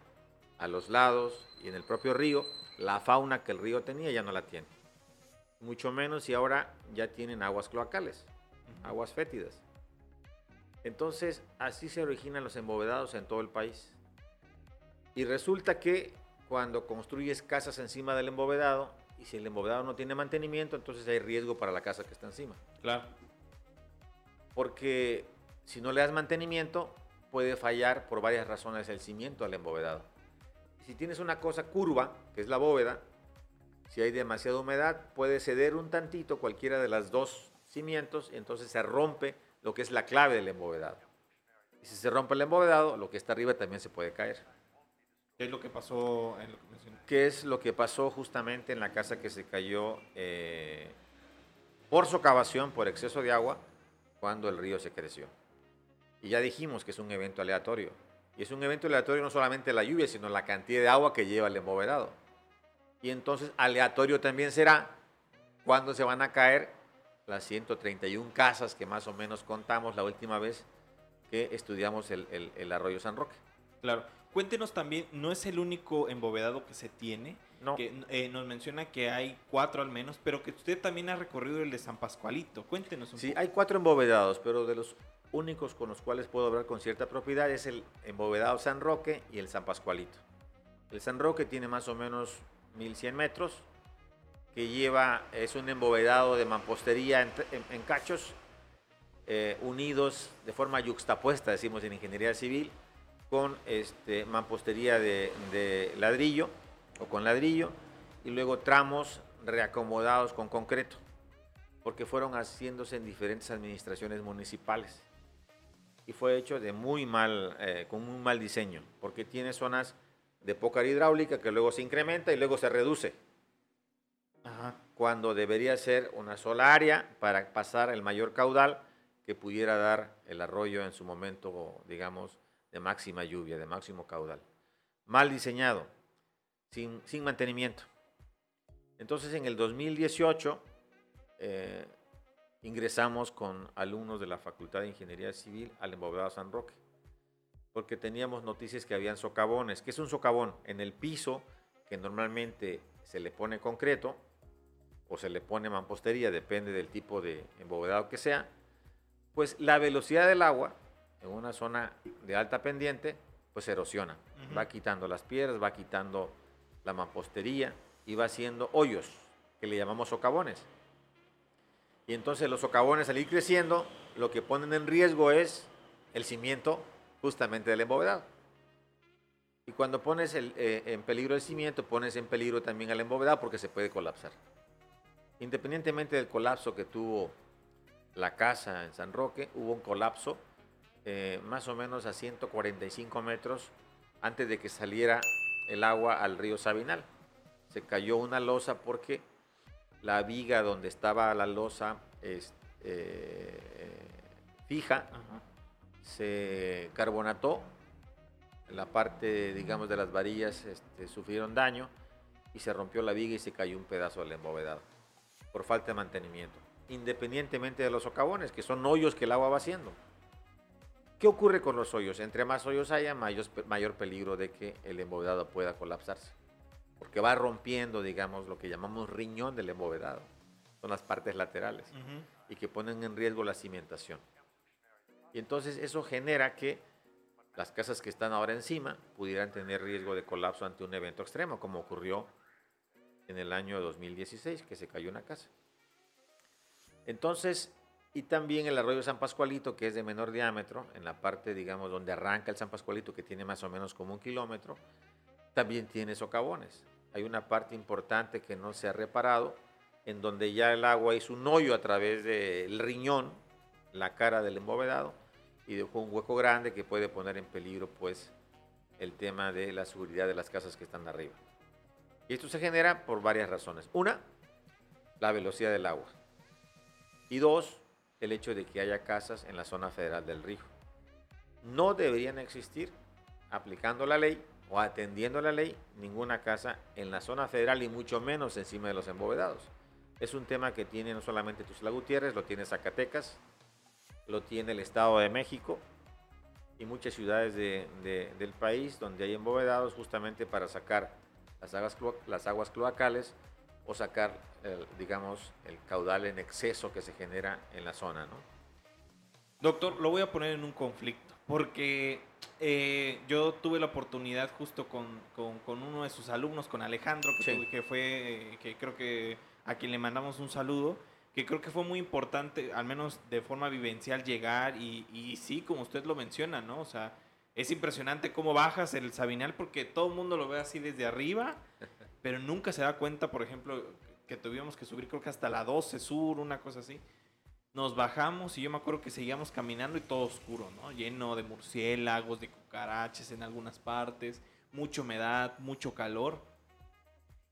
a los lados y en el propio río, la fauna que el río tenía ya no la tiene. Mucho menos y ahora ya tienen aguas cloacales, aguas fétidas. Entonces así se originan los embovedados en todo el país. Y resulta que cuando construyes casas encima del embovedado, y si el embovedado no tiene mantenimiento, entonces hay riesgo para la casa que está encima. Claro. Porque si no le das mantenimiento, puede fallar por varias razones el cimiento al embovedado. Si tienes una cosa curva, que es la bóveda, si hay demasiada humedad, puede ceder un tantito cualquiera de las dos cimientos y entonces se rompe lo que es la clave del embovedado. Y si se rompe el embovedado, lo que está arriba también se puede caer. ¿Qué es lo que pasó en ¿Qué es lo que pasó justamente en la casa que se cayó eh, por socavación, por exceso de agua, cuando el río se creció? Y ya dijimos que es un evento aleatorio. Y es un evento aleatorio no solamente la lluvia, sino la cantidad de agua que lleva el embovedado. Y entonces aleatorio también será cuando se van a caer las 131 casas que más o menos contamos la última vez que estudiamos el, el arroyo San Roque. Claro. Cuéntenos también, no es el único embovedado que se tiene. No. Que, eh, nos menciona que hay cuatro al menos, pero que usted también ha recorrido el de San Pascualito. Cuéntenos un sí, hay cuatro embovedados, pero de los únicos con los cuales puedo hablar con cierta propiedad es el embovedado San Roque y el San Pascualito. El San Roque tiene más o menos 1100 metros, que lleva, es un embovedado de mampostería en, cachos, eh, unidos de forma yuxtapuesta, decimos en ingeniería civil, con este, mampostería de, ladrillo o con ladrillo y luego tramos reacomodados con concreto, porque fueron haciéndose en diferentes administraciones municipales y fue hecho de muy mal, eh, con un mal diseño, porque tiene zonas de poca hidráulica que luego se incrementa y luego se reduce. Cuando debería ser una sola área para pasar el mayor caudal que pudiera dar el arroyo en su momento, digamos, de máxima lluvia, de máximo caudal. Mal diseñado, sin, mantenimiento. Entonces en el 2018 eh, ingresamos con alumnos de la Facultad de Ingeniería Civil al embovedado San Roque, porque teníamos noticias que habían socavones. ¿Qué es un socavón? En el piso, que normalmente se le pone concreto o se le pone mampostería, depende del tipo de embovedado que sea, pues la velocidad del agua en una zona de alta pendiente, pues erosiona. Va quitando las piedras, va quitando la mampostería y va haciendo hoyos, que le llamamos socavones. Y entonces los socavones al ir creciendo, lo que ponen en riesgo es el cimiento justamente del embovedado. Y cuando pones el, eh, en peligro el cimiento, pones en peligro también al embovedado porque se puede colapsar. Independientemente del colapso que tuvo la casa en San Roque, hubo un colapso eh, más o menos a 145 metros antes de que saliera el agua al río Sabinal. Se cayó una losa porque la viga donde estaba la losa es, eh, fija Ajá. se carbonató, la parte, digamos, de las varillas este, sufrieron daño y se rompió la viga y se cayó un pedazo del embovedado por falta de mantenimiento, independientemente de los socavones, que son hoyos que el agua va haciendo. ¿Qué ocurre con los hoyos? Entre más hoyos haya, mayor, mayor peligro de que el embovedado pueda colapsarse, porque va rompiendo, digamos, lo que llamamos riñón del embovedado, son las partes laterales y que ponen en riesgo la cimentación. Y entonces eso genera que las casas que están ahora encima pudieran tener riesgo de colapso ante un evento extremo, como ocurrió en el año 2016, que se cayó una casa. Entonces, y también el arroyo San Pascualito, que es de menor diámetro, en la parte, digamos, donde arranca el San Pascualito, que tiene más o menos como un kilómetro, también tiene socavones. Hay una parte importante que no se ha reparado, en donde ya el agua hizo un hoyo a través del riñón, la cara del embovedado, y dejó un hueco grande que puede poner en peligro, pues, el tema de la seguridad de las casas que están arriba. Y esto se genera por varias razones. Una, la velocidad del agua. Y dos, el hecho de que haya casas en la zona federal del río. No deberían existir, aplicando la ley o atendiendo la ley, ninguna casa en la zona federal y mucho menos encima de los embovedados. Es un tema que tiene no solamente Tuxtla Gutiérrez, lo tiene Zacatecas, lo tiene el Estado de México y muchas ciudades de- de- del país donde hay embovedados justamente para sacar las aguas, las aguas cloacales o sacar, el, digamos, el caudal en exceso que se genera en la zona, ¿no? Doctor, lo voy a poner en un conflicto, porque eh, yo tuve la oportunidad justo con, con- con uno de sus alumnos, con Alejandro, que, Sí. tuve- que fue, eh, que creo que a quien le mandamos un saludo, que creo que fue muy importante, al menos de forma vivencial, llegar y, y sí, como usted lo menciona, ¿no? O sea, es impresionante cómo bajas el Sabinal porque todo el mundo lo ve así desde arriba, pero nunca se da cuenta, por ejemplo, que tuvimos que subir creo que hasta la 12 Sur, una cosa así. Nos bajamos y yo me acuerdo que seguíamos caminando y todo oscuro, ¿no? Lleno de murciélagos, de cucaraches en algunas partes, mucha humedad, mucho calor.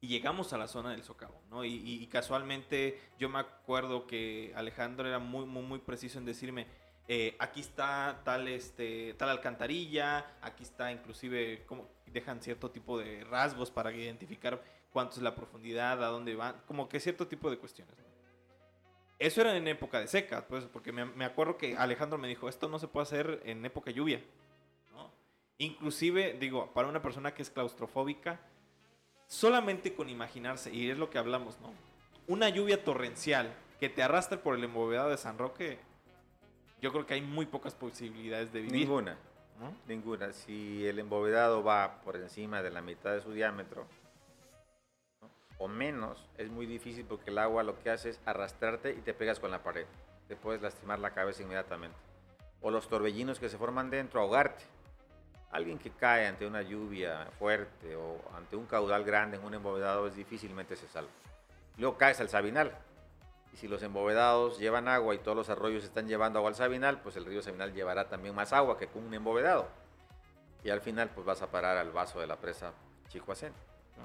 Y llegamos a la zona del socavón, ¿no? Y, y- y casualmente yo me acuerdo que Alejandro era muy, muy, muy preciso en decirme, eh, aquí está tal, este, tal alcantarilla, aquí está inclusive, como dejan cierto tipo de rasgos para identificar cuánto es la profundidad, a dónde van, como que cierto tipo de cuestiones. Eso era en época de seca, pues, porque me, acuerdo que Alejandro me dijo, esto no se puede hacer en época lluvia, ¿no? Inclusive, digo, para una persona que es claustrofóbica, solamente con imaginarse, y es lo que hablamos, ¿no? Una lluvia torrencial que te arrastre por el embovedado de San Roque, yo creo que hay muy pocas posibilidades de vivir. Ninguna. ¿no? Ninguna. Si el embovedado va por encima de la mitad de su diámetro ¿no? o menos, es muy difícil porque el agua lo que hace es arrastrarte y te pegas con la pared. Te puedes lastimar la cabeza inmediatamente. O los torbellinos que se forman dentro, ahogarte. Alguien que cae ante una lluvia fuerte o ante un caudal grande en un embovedado es difícilmente se salva. Luego caes al Sabinal. Y si los embovedados llevan agua y todos los arroyos están llevando agua al Sabinal, pues el río Sabinal llevará también más agua que con un embovedado. Y al final pues vas a parar al vaso de la presa Chihuacén.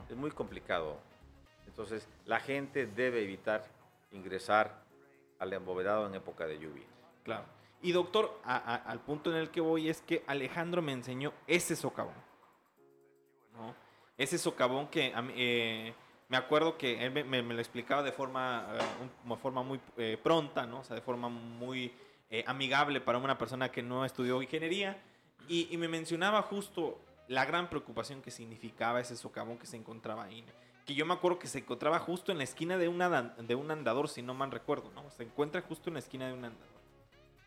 Es muy complicado. Entonces la gente debe evitar ingresar al embovedado en época de lluvia. Claro. Y doctor, al punto en el que voy es que Alejandro me enseñó ese socavón. Ese socavón que eh, me acuerdo que él me, lo explicaba de forma, como forma muy eh, pronta, ¿no? O sea, de forma muy eh, amigable para una persona que no estudió ingeniería. Y, me mencionaba justo la gran preocupación que significaba ese socavón que se encontraba ahí. Que yo me acuerdo que se encontraba justo en la esquina de, de un andador, si no mal recuerdo, ¿no? Se encuentra justo en la esquina de un andador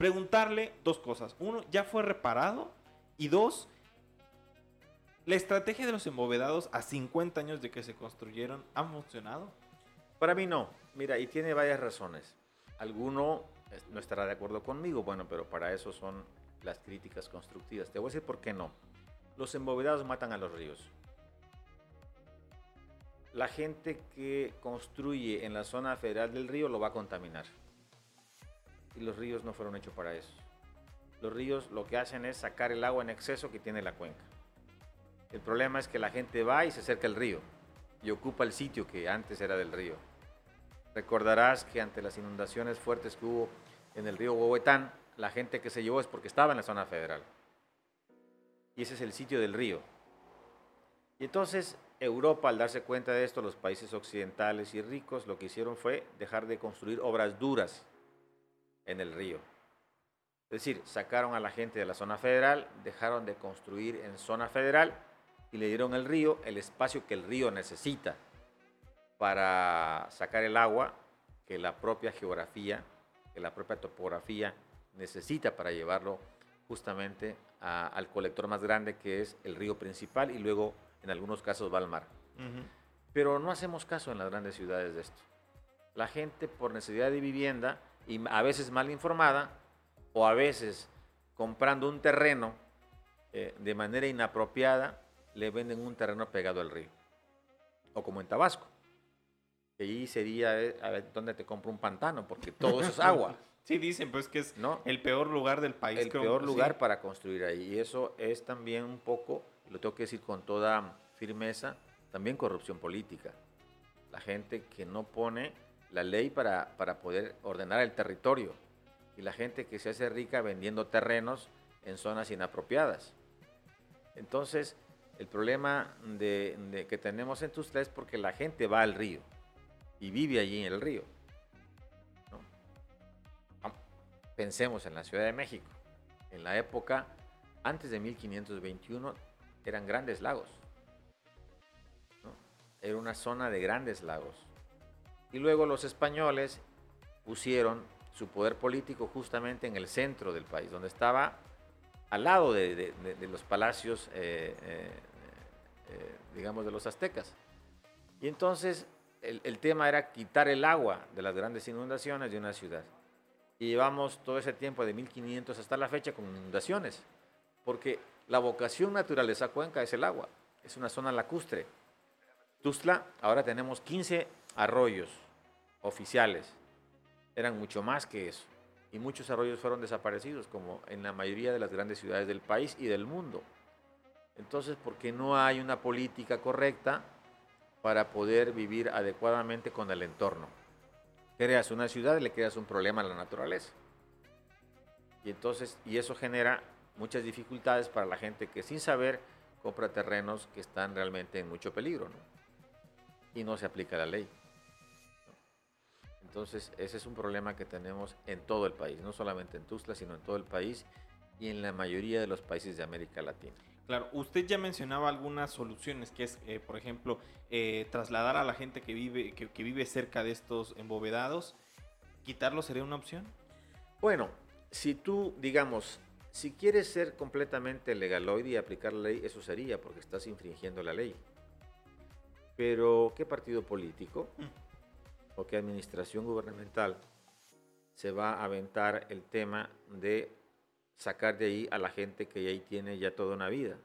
preguntarle dos cosas. Uno, ¿ya fue reparado? Y dos, ¿La estrategia de los embovedados a 50 años de que se construyeron ha funcionado? Para mí no. Mira, y tiene varias razones. Alguno no estará de acuerdo conmigo, bueno, pero para eso son las críticas constructivas. Te voy a decir por qué no. Los embovedados matan a los ríos. La gente que construye en la zona federal del río lo va a contaminar. Y los ríos no fueron hechos para eso. Los ríos lo que hacen es sacar el agua en exceso que tiene la cuenca. El problema es que la gente va y se acerca al río y ocupa el sitio que antes era del río. Recordarás que ante las inundaciones fuertes que hubo en el río Huehuetán, la gente que se llevó es porque estaba en la zona federal. Y ese es el sitio del río. Y entonces Europa, al darse cuenta de esto, los países occidentales y ricos, lo que hicieron fue dejar de construir obras duras en el río. Es decir, sacaron a la gente de la zona federal, dejaron de construir en zona federal y le dieron al río el espacio que el río necesita para sacar el agua que la propia geografía, que la propia topografía necesita para llevarlo justamente al colector más grande que es el río principal y luego en algunos casos va al mar. Pero no hacemos caso en las grandes ciudades de esto. La gente por necesidad de vivienda y a veces mal informada o a veces comprando un terreno eh, de manera inapropiada le venden un terreno pegado al río. O como en Tabasco. Que allí sería eh, a ver, donde te compro un pantano, porque todo eso es agua. Sí, dicen pues que es el peor lugar del país. El peor lugar para construir ahí. Y eso es también un poco, lo tengo que decir con toda firmeza, también corrupción política. La gente que no pone la ley para, para poder ordenar el territorio. Y la gente que se hace rica vendiendo terrenos en zonas inapropiadas. Entonces, el problema de, que tenemos en Tuzla es porque la gente va al río y vive allí en el río. Pensemos en la Ciudad de México. En la época, antes de 1521, eran grandes lagos. Era una zona de grandes lagos. Y luego los españoles pusieron su poder político justamente en el centro del país, donde estaba al lado de, los palacios, eh, eh, eh, digamos, de los aztecas. Y entonces el, tema era quitar el agua de las grandes inundaciones de una ciudad. Y llevamos todo ese tiempo, de 1500 hasta la fecha, con inundaciones, porque la vocación natural de esa cuenca es el agua, es una zona lacustre. Tuzla, ahora tenemos 15 arroyos oficiales, eran mucho más que eso y muchos arroyos fueron desaparecidos, como en la mayoría de las grandes ciudades del país y del mundo. Entonces, porque no hay una política correcta para poder vivir adecuadamente con el entorno. Creas una ciudad y le creas un problema a la naturaleza. Y entonces, y eso genera muchas dificultades para la gente que sin saber compra terrenos que están realmente en mucho peligro, Y no se aplica la ley. Entonces, ese es un problema que tenemos en todo el país, no solamente en Tuxtla, sino en todo el país y en la mayoría de los países de América Latina. Claro, usted ya mencionaba algunas soluciones, que es, eh, por ejemplo, eh, trasladar a la gente que vive, que, vive cerca de estos embovedados. ¿Quitarlo sería una opción? Bueno, si tú, digamos, si quieres ser completamente legaloide y aplicar la ley, eso sería, porque estás infringiendo la ley. Pero, ¿qué partido político? Mm o qué administración gubernamental se va a aventar el tema de sacar de ahí a la gente que ahí tiene ya toda una vida,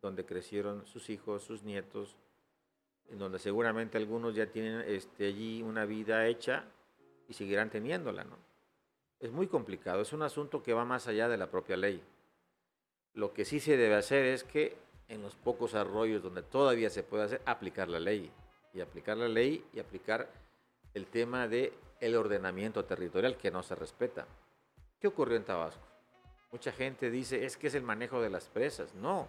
donde crecieron sus hijos, sus nietos, en donde seguramente algunos ya tienen este, allí una vida hecha y seguirán teniéndola, ¿no? Es muy complicado, es un asunto que va más allá de la propia ley. Lo que sí se debe hacer es que en los pocos arroyos donde todavía se puede hacer, aplicar la ley. Y aplicar la ley y aplicar el tema de el ordenamiento territorial que no se respeta. ¿Qué ocurrió en Tabasco? Mucha gente dice, es que es el manejo de las presas. No,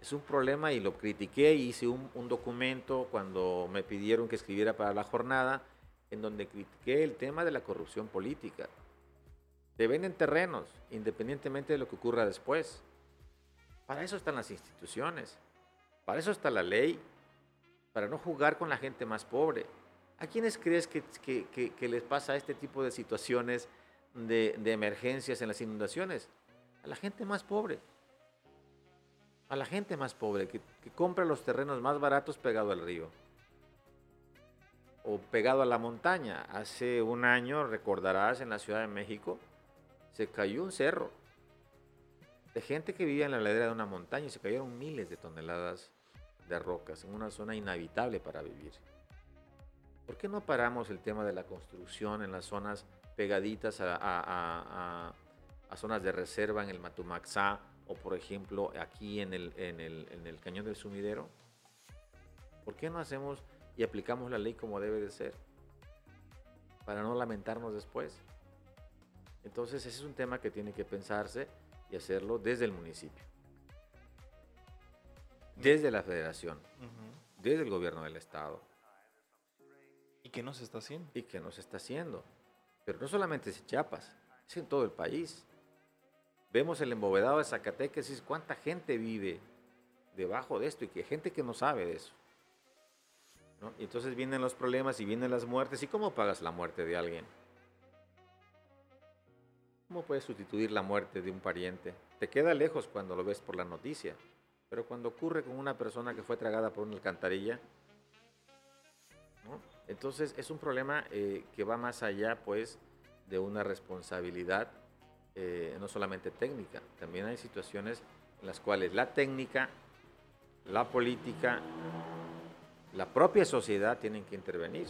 es un problema y lo critiqué, hice un, un documento cuando me pidieron que escribiera para la jornada, en donde critiqué el tema de la corrupción política. Te venden terrenos, independientemente de lo que ocurra después. Para eso están las instituciones, para eso está la ley, para no jugar con la gente más pobre. ¿A quiénes crees que, les pasa este tipo de situaciones de, emergencias en las inundaciones? A la gente más pobre. a la gente más pobre que, que compra los terrenos más baratos pegado al río o pegado a la montaña. Hace un año, recordarás, en la Ciudad de México, se cayó un cerro de gente que vivía en la ladera de una montaña y se cayeron miles de toneladas de rocas en una zona inhabitable para vivir. ¿Por qué no paramos el tema de la construcción en las zonas pegaditas a, zonas de reserva en el Matumaxá o por ejemplo aquí en el, en el Cañón del Sumidero? ¿Por qué no hacemos y aplicamos la ley como debe de ser? Para no lamentarnos después. Entonces ese es un tema que tiene que pensarse y hacerlo desde el municipio, desde la federación, desde el gobierno del estado. ¿Y qué no se está haciendo? Y qué no se está haciendo. Pero no solamente es en Chiapas, es en todo el país. Vemos el embovedado de Zacatecas y cuánta gente vive debajo de esto y que gente que no sabe de eso. Entonces vienen los problemas y vienen las muertes. ¿Y cómo pagas la muerte de alguien? ¿Cómo puedes sustituir la muerte de un pariente? Te queda lejos cuando lo ves por la noticia, pero cuando ocurre con una persona que fue tragada por una alcantarilla, entonces es un problema eh, que va más allá pues de una responsabilidad eh, no solamente técnica, también hay situaciones en las cuales la técnica, la política, la propia sociedad tienen que intervenir.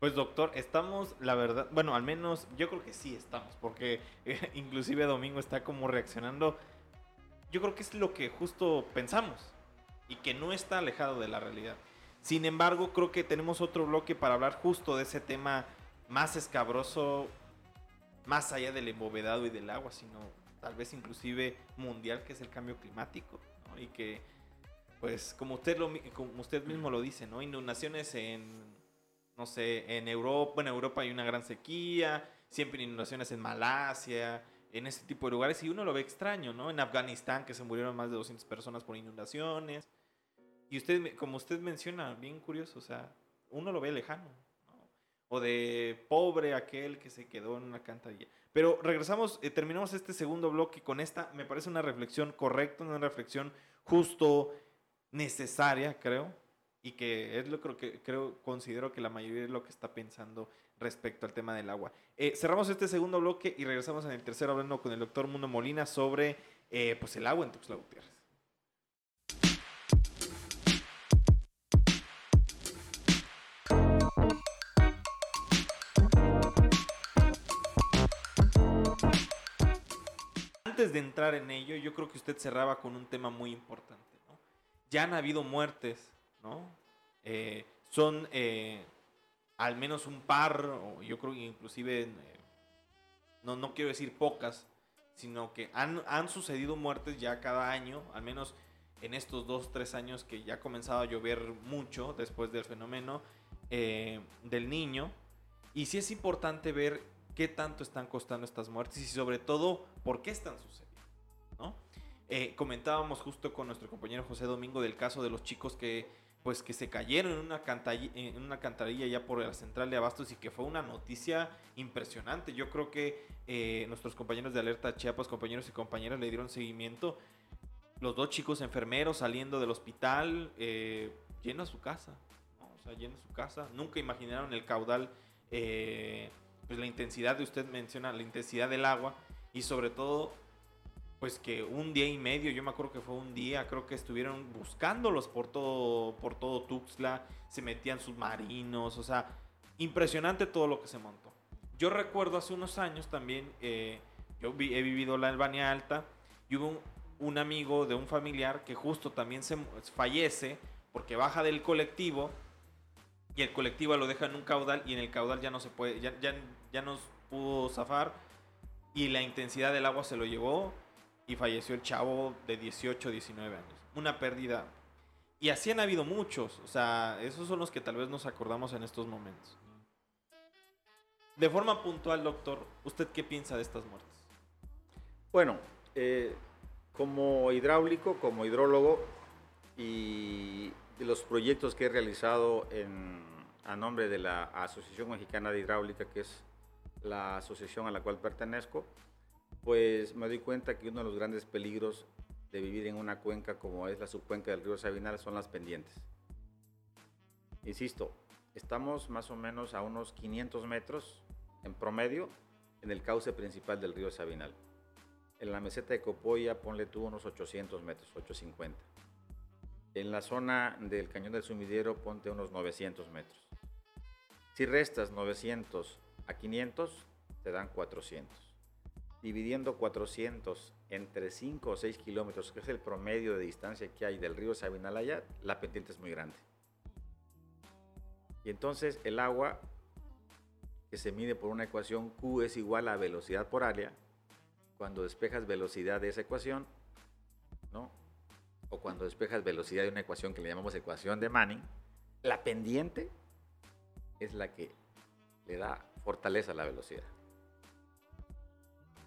Pues doctor, estamos, la verdad, bueno, al menos yo creo que sí estamos, porque inclusive Domingo está como reaccionando. Yo creo que es lo que justo pensamos y que no está alejado de la realidad. Sin embargo, creo que tenemos otro bloque para hablar justo de ese tema más escabroso, más allá del embovedado y del agua, sino tal vez inclusive mundial, que es el cambio climático, Y que, pues, como usted, lo, como usted mismo lo dice, ¿no? Inundaciones en, no sé, en Europa, en Europa hay una gran sequía, siempre inundaciones en Malasia, en ese tipo de lugares, y uno lo ve extraño, ¿no? En Afganistán, que se murieron más de 200 personas por inundaciones. Y usted, como usted menciona, bien curioso, o sea, uno lo ve lejano. O de pobre aquel que se quedó en una cantarilla. Pero regresamos, eh, terminamos este segundo bloque con esta, me parece una reflexión correcta, una reflexión justo, necesaria, creo. Y que es lo que creo, considero que la mayoría es lo que está pensando respecto al tema del agua. Eh, cerramos este segundo bloque y regresamos en el tercero hablando con el doctor Mundo Molina sobre eh, pues el agua en Tuxtla Gutiérrez. De entrar en ello, yo creo que usted cerraba con un tema muy importante. Ya han habido muertes. Eh, son eh, al menos un par, o yo creo que inclusive, eh, no, no quiero decir pocas, sino que han, han sucedido muertes ya cada año, al menos en estos dos, tres años que ya ha comenzado a llover mucho después del fenómeno del niño. Y sí es importante ver qué tanto están costando estas muertes y sobre todo por qué están sucediendo. ¿no? Eh, comentábamos justo con nuestro compañero José Domingo del caso de los chicos que pues que se cayeron en una, en una cantarilla ya por la central de Abastos y que fue una noticia impresionante. Yo creo que eh, nuestros compañeros de Alerta Chiapas, compañeros y compañeras, le dieron seguimiento. Los dos chicos enfermeros saliendo del hospital, eh, lleno su casa. O sea, lleno su casa. Nunca imaginaron el caudal eh, pues la intensidad de usted menciona, la intensidad del agua y sobre todo pues que un día y medio, yo me acuerdo que fue un día, creo que estuvieron buscándolos por todo, por todo Tuxtla, se metían submarinos, o sea, impresionante todo lo que se montó. Yo recuerdo hace unos años también, eh, yo he vivido la Albania Alta y hubo un, amigo de un familiar que justo también se fallece porque baja del colectivo y el colectivo lo deja en un caudal y en el caudal ya no se puede, ya, ya, ya no pudo zafar y la intensidad del agua se lo llevó y falleció el chavo de 18, 19 años. Una pérdida. Y así han habido muchos, o sea, esos son los que tal vez nos acordamos en estos momentos. De forma puntual, doctor, ¿usted qué piensa de estas muertes? Bueno, eh, como hidráulico, como hidrólogo y los proyectos que he realizado a nombre de la Asociación Mexicana de Hidráulica, que es la asociación a la cual pertenezco, Pues me doy cuenta que uno de los grandes peligros de vivir en una cuenca como es la subcuenca del río Sabinal son las pendientes. Insisto, estamos más o menos a unos 500 metros en promedio en el cauce principal del río Sabinal. En la meseta de Copoya ponle tú unos 800 metros, 850. En la zona del cañón del sumidero ponte unos 900 metros. Si restas 900 a 500, te dan 400. Dividiendo 400 entre 5 o 6 kilómetros, que es el promedio de distancia que hay del río Sabinal allá, la pendiente es muy grande. Y entonces el agua que se mide por una ecuación Q es igual a velocidad por área. Cuando despejas velocidad de esa ecuación, ¿no? O cuando despejas velocidad de una ecuación que le llamamos ecuación de Manning, la pendiente es la que le da fortaleza la velocidad.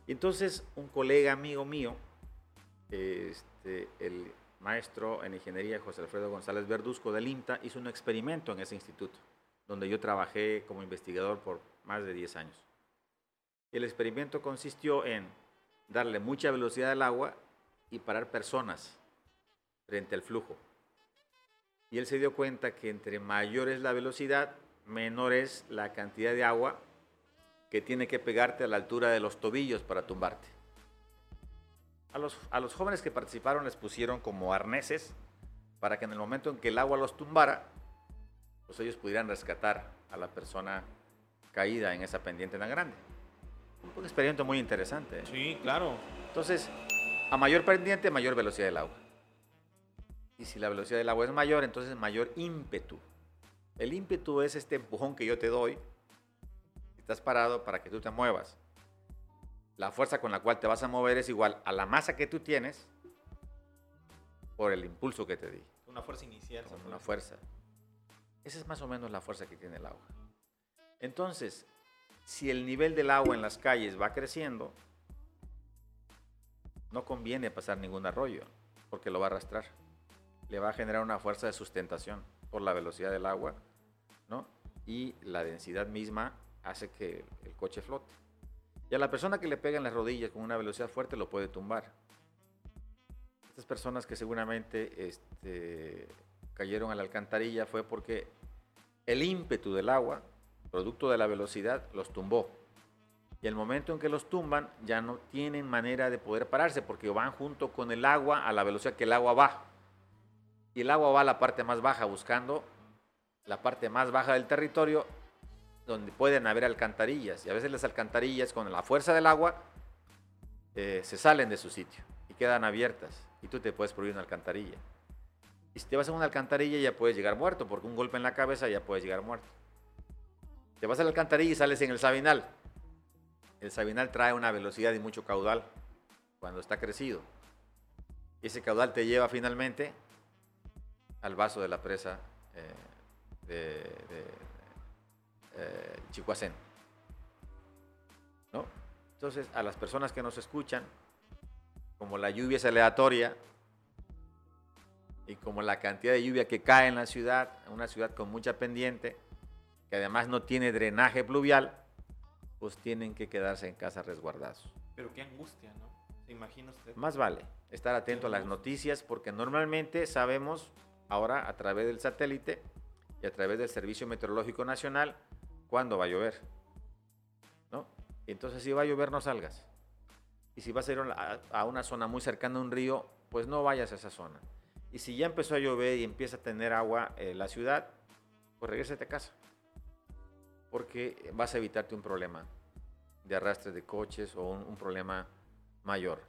Entonces un colega amigo mío, este, el maestro en ingeniería José Alfredo González Verduzco del INTA, hizo un experimento en ese instituto, donde yo trabajé como investigador por más de 10 años. El experimento consistió en darle mucha velocidad al agua y parar personas frente al flujo. Y él se dio cuenta que entre mayor es la velocidad, menor es la cantidad de agua que tiene que pegarte a la altura de los tobillos para tumbarte. A los, a los jóvenes que participaron les pusieron como arneses para que en el momento en que el agua los tumbara, pues ellos pudieran rescatar a la persona caída en esa pendiente tan grande. Un experimento muy interesante. ¿eh? Sí, claro. Entonces, a mayor pendiente, mayor velocidad del agua. Y si la velocidad del agua es mayor, entonces mayor ímpetu. El ímpetu es este empujón que yo te doy. Estás parado para que tú te muevas. La fuerza con la cual te vas a mover es igual a la masa que tú tienes por el impulso que te di. Una fuerza inicial. una fuerza. Esa es más o menos la fuerza que tiene el agua. Entonces, si el nivel del agua en las calles va creciendo, no conviene pasar ningún arroyo, porque lo va a arrastrar. Le va a generar una fuerza de sustentación por la velocidad del agua, ¿no? Y la densidad misma hace que el coche flote. Y a la persona que le pega en las rodillas con una velocidad fuerte lo puede tumbar. Estas personas que seguramente este, cayeron a la alcantarilla fue porque el ímpetu del agua producto de la velocidad, los tumbó. Y el momento en que los tumban, ya no tienen manera de poder pararse porque van junto con el agua a la velocidad que el agua va. Y el agua va a la parte más baja buscando la parte más baja del territorio donde pueden haber alcantarillas. Y a veces las alcantarillas con la fuerza del agua eh, se salen de su sitio y quedan abiertas. Y tú te puedes prohibir una alcantarilla. Y si te vas a una alcantarilla ya puedes llegar muerto porque un golpe en la cabeza ya puedes llegar muerto. Te vas a la alcantarilla y sales en el Sabinal. El Sabinal trae una velocidad y mucho caudal cuando está crecido. Ese caudal te lleva finalmente al vaso de la presa eh, de, eh, Chihuacén. ¿No? Entonces, a las personas que nos escuchan, como la lluvia es aleatoria y como la cantidad de lluvia que cae en la ciudad, una ciudad con mucha pendiente, que además no tiene drenaje pluvial, pues tienen que quedarse en casa resguardados. Pero qué angustia, ¿no? ¿Se imagina usted? Más vale estar atento a las noticias porque normalmente sabemos ahora a través del satélite y a través del Servicio Meteorológico Nacional cuándo va a llover. ¿No? Entonces si va a llover no salgas. Y si vas a ir a una zona muy cercana a un río, pues no vayas a esa zona. Y si ya empezó a llover y empieza a tener agua en la ciudad, pues regrésate a casa porque vas a evitarte un problema de arrastre de coches o un, problema mayor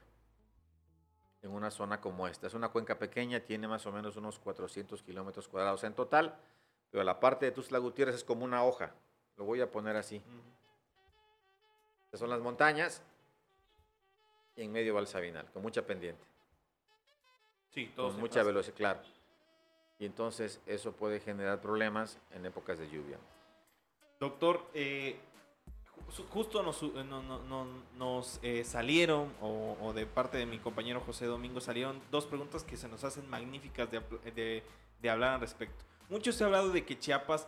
en una zona como esta. Es una cuenca pequeña, tiene más o menos unos 400 kilómetros cuadrados en total, pero la parte de Tuzla Gutiérrez es como una hoja. Lo voy a poner así. Estas son las montañas y en medio va el Sabinal, con mucha pendiente. Sí, con mucha velocidad, claro. Y entonces eso puede generar problemas en épocas de lluvia. Doctor, eh, justo nos, eh, eh, salieron, o, de parte de mi compañero José Domingo, salieron dos preguntas que se nos hacen magníficas de, hablar al respecto. Mucho se ha hablado de que Chiapas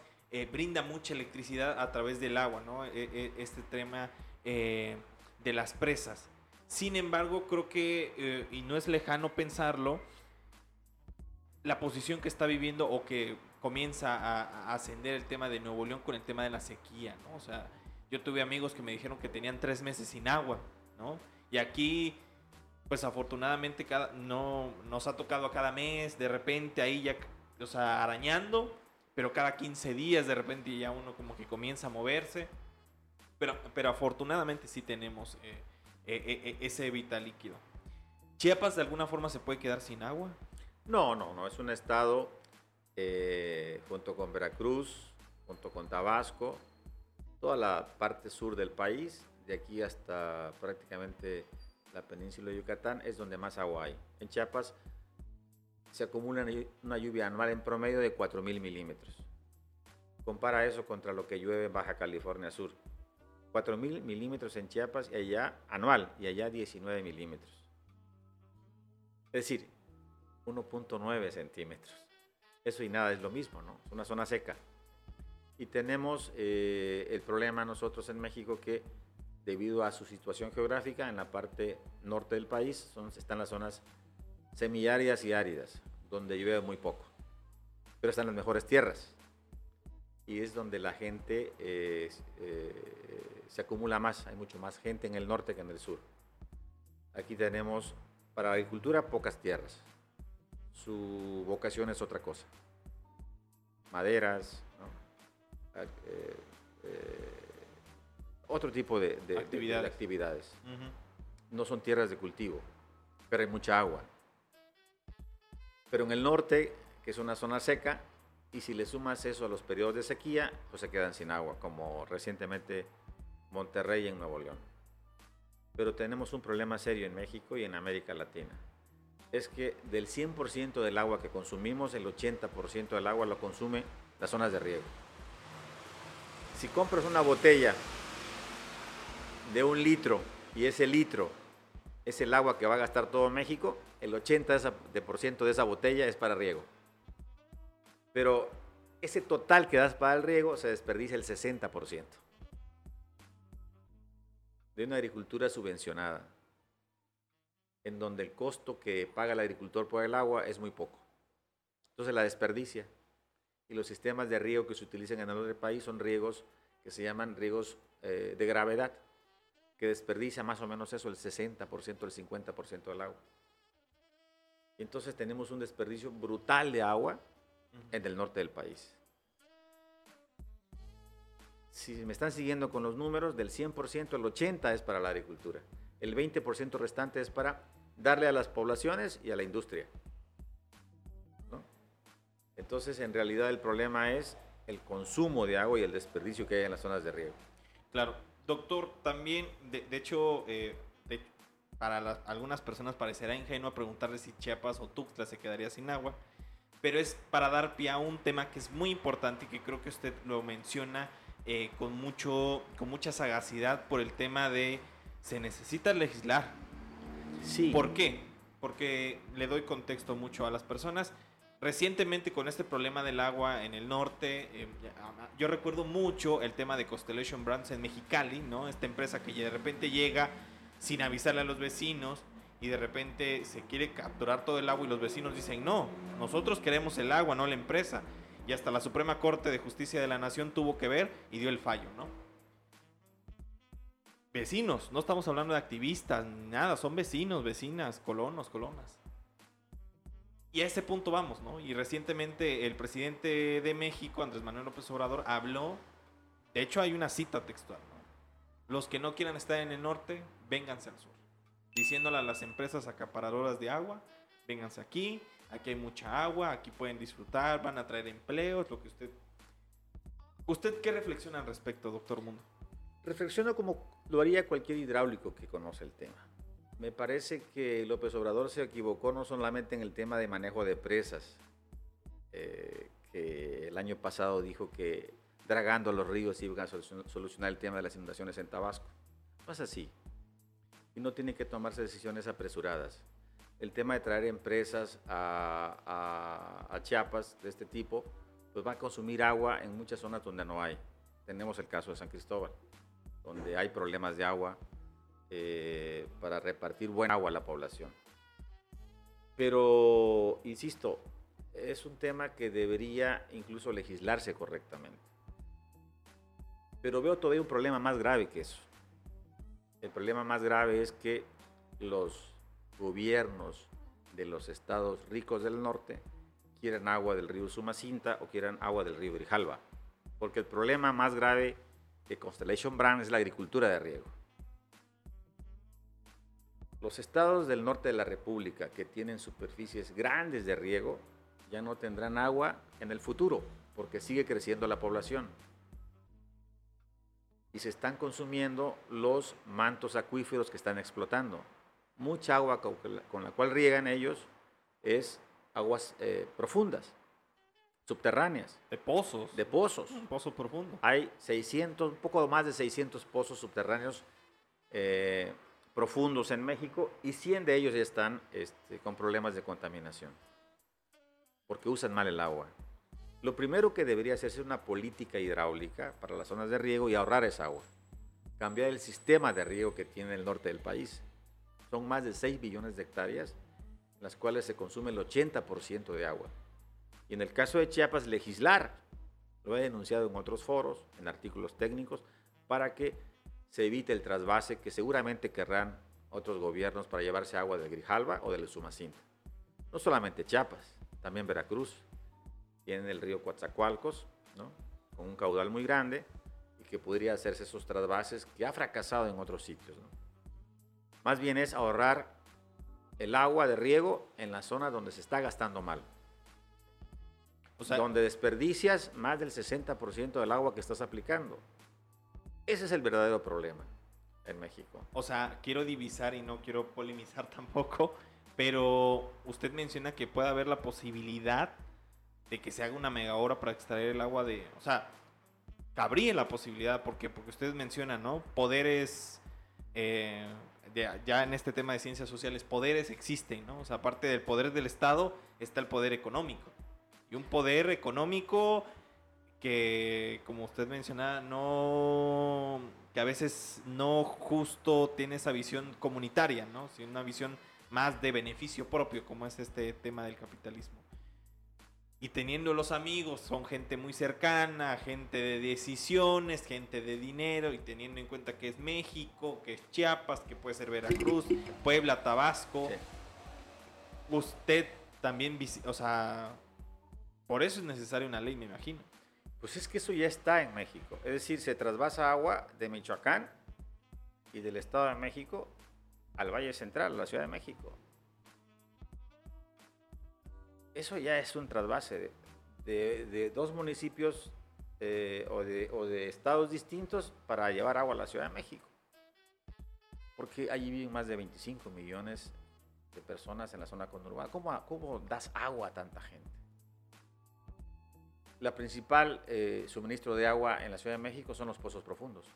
brinda mucha electricidad a través del agua, ¿no? este tema de las presas. Sin embargo, creo que, eh, y no es lejano pensarlo, la posición que está viviendo o que comienza a, ascender el tema de Nuevo León con el tema de la sequía, ¿no? O sea, yo tuve amigos que me dijeron que tenían tres meses sin agua, ¿no? Y aquí, pues afortunadamente cada, no nos ha tocado a cada mes, de repente ahí ya, o sea, arañando, pero cada 15 días de repente ya uno como que comienza a moverse. Pero, pero afortunadamente sí tenemos eh, eh, eh, ese vital líquido. ¿Chiapas de alguna forma se puede quedar sin agua? No, no, no. Es un estado junto con Veracruz, junto con Tabasco, toda la parte sur del país, de aquí hasta prácticamente la península de Yucatán, es donde más agua hay. En Chiapas se acumula una lluvia anual en promedio de 4.000 milímetros. Compara eso contra lo que llueve en Baja California Sur. 4.000 milímetros en Chiapas y allá anual y allá 19 milímetros. Es decir, 1.9 centímetros. Eso y nada es lo mismo, ¿no? Es una zona seca. Y tenemos eh, el problema nosotros en México que debido a su situación geográfica en la parte norte del país son, están las zonas semiáridas y áridas, donde llueve muy poco. Pero están las mejores tierras. Y es donde la gente eh, eh, se acumula más, hay mucho más gente en el norte que en el sur. Aquí tenemos para la agricultura pocas tierras. Su vocación es otra cosa. Maderas, eh, otro tipo de, actividades. No son tierras de cultivo, pero hay mucha agua. Pero en el norte, que es una zona seca, y si le sumas eso a los periodos de sequía, pues se quedan sin agua, como recientemente Monterrey en Nuevo León. Pero tenemos un problema serio en México y en América Latina. Es que del 100% del agua que consumimos, el 80% del agua lo consume las zonas de riego. Si compras una botella de un litro y ese litro es el agua que va a gastar todo México, el 80% de esa botella es para riego. Pero ese total que das para el riego se desperdicia el 60% de una agricultura subvencionada, en donde el costo que paga el agricultor por el agua es muy poco. Entonces la desperdicia. Y los sistemas de riego que se utilizan en el país son riegos que se llaman riegos eh, de gravedad que desperdicia más o menos eso, el 60%, el 50% del agua. entonces tenemos un desperdicio brutal de agua en el norte del país. Si me están siguiendo con los números, del 100%, el 80% es para la agricultura. El 20% restante es para darle a las poblaciones y a la industria. Entonces, en realidad el problema es el consumo de agua y el desperdicio que hay en las zonas de riego. Claro, Doctor, también, de, hecho, eh, para algunas personas parecerá ingenuo preguntarle si Chiapas o Tuxtla se quedaría sin agua, pero es para dar pie a un tema que es muy importante y que creo que usted lo menciona eh, con, mucho, con mucha sagacidad por el tema de se necesita legislar. Sí. ¿Por qué? Porque le doy contexto mucho a las personas recientemente con este problema del agua en el norte, eh, yo recuerdo mucho el tema de Constellation Brands en Mexicali, ¿no? Esta empresa que de repente llega sin avisarle a los vecinos y de repente se quiere capturar todo el agua y los vecinos dicen, no, nosotros queremos el agua, no la empresa. Y hasta la Suprema Corte de Justicia de la Nación tuvo que ver y dio el fallo, ¿no? Vecinos, no estamos hablando de activistas, nada, son vecinos, vecinas, colonos, colonas. Y a ese punto vamos, ¿no? Y recientemente el presidente de México, Andrés Manuel López Obrador, habló, de hecho hay una cita textual, ¿no? Los que no quieran estar en el norte, vénganse al sur. Diciéndole a las empresas acaparadoras de agua, vénganse aquí, aquí hay mucha agua, aquí pueden disfrutar, van a traer empleos, lo que usted... ¿Usted qué reflexiona al respecto, doctor Mundo? Reflexiono como lo haría cualquier hidráulico que conoce el tema. Me parece que López Obrador se equivocó no solamente en el tema de manejo de presas, eh, que el año pasado dijo que dragando los ríos iban a solucionar el tema de las inundaciones en Tabasco. No es así. Y no tienen que tomarse decisiones apresuradas. El tema de traer empresas a, a Chiapas de este tipo, pues va a consumir agua en muchas zonas donde no hay. Tenemos el caso de San Cristóbal, donde hay problemas de agua eh, para repartir buen agua a la población. Pero, insisto, es un tema que debería incluso legislarse correctamente. Pero veo todavía un problema más grave que eso. El problema más grave es que los gobiernos de los estados ricos del norte quieren agua del río Sumacinta o quieran agua del río Grijalva. Porque el problema más grave de Constellation Brand es la agricultura de riego. Los estados del norte de la República que tienen superficies grandes de riego ya no tendrán agua en el futuro porque sigue creciendo la población. Y se están consumiendo los mantos acuíferos que están explotando. Mucha agua con la cual riegan ellos es aguas eh, profundas, subterráneas. De pozos. De pozos. Un pozo profundo. Hay 600, un poco más de 600 pozos subterráneos eh, profundos en México y 100 de ellos ya están este, con problemas de contaminación porque usan mal el agua. Lo primero que debería hacerse es una política hidráulica para las zonas de riego y ahorrar esa agua. Cambiar el sistema de riego que tiene el norte del país. Son más de 6 billones de hectáreas en las cuales se consume el 80% de agua. Y en el caso de Chiapas, legislar. Lo he denunciado en otros foros, en artículos técnicos, para que se evite el trasvase que seguramente querrán otros gobiernos para llevarse agua del Grijalva o del Sumacinta. No solamente Chiapas, también Veracruz. Tienen el río Coatzacoalcos, ¿no? con un caudal muy grande y que podría hacerse esos trasvases que ha fracasado en otros sitios. Más bien es ahorrar el agua de riego en la zona donde se está gastando mal. O sea, donde desperdicias más del 60% del agua que estás aplicando. Ese es el verdadero problema en México. O sea, quiero divisar y no quiero polemizar tampoco, pero usted menciona que puede haber la posibilidad de que se haga una mega obra para extraer el agua de... O sea, cabría la posibilidad, porque Porque usted menciona, ¿no? Poderes... Eh, ya en este tema de ciencias sociales, poderes existen, ¿no? O sea, aparte del poder del Estado está el poder económico. Y un poder económico que, como usted menciona, no, que a veces no justo tiene esa visión comunitaria, ¿no? Sino una visión más de beneficio propio, como es este tema del capitalismo. Y teniendo los amigos, son gente muy cercana, gente de decisiones, gente de dinero, y teniendo en cuenta que es México, que es Chiapas, que puede ser Veracruz, Puebla, Tabasco. Usted también, o sea, por eso es necesaria una ley, me imagino. Pues es que eso ya está en México. Es decir, se trasvasa agua de Michoacán y del Estado de México al Valle Central, la Ciudad de México eso ya es un trasvase de, dos municipios eh, o, de, estados distintos para llevar agua a la Ciudad de México. Porque allí viven más de 25 millones de personas en la zona conurbana. ¿Cómo, cómo das agua a tanta gente? La principal eh, suministro de agua en la Ciudad de México son los pozos profundos.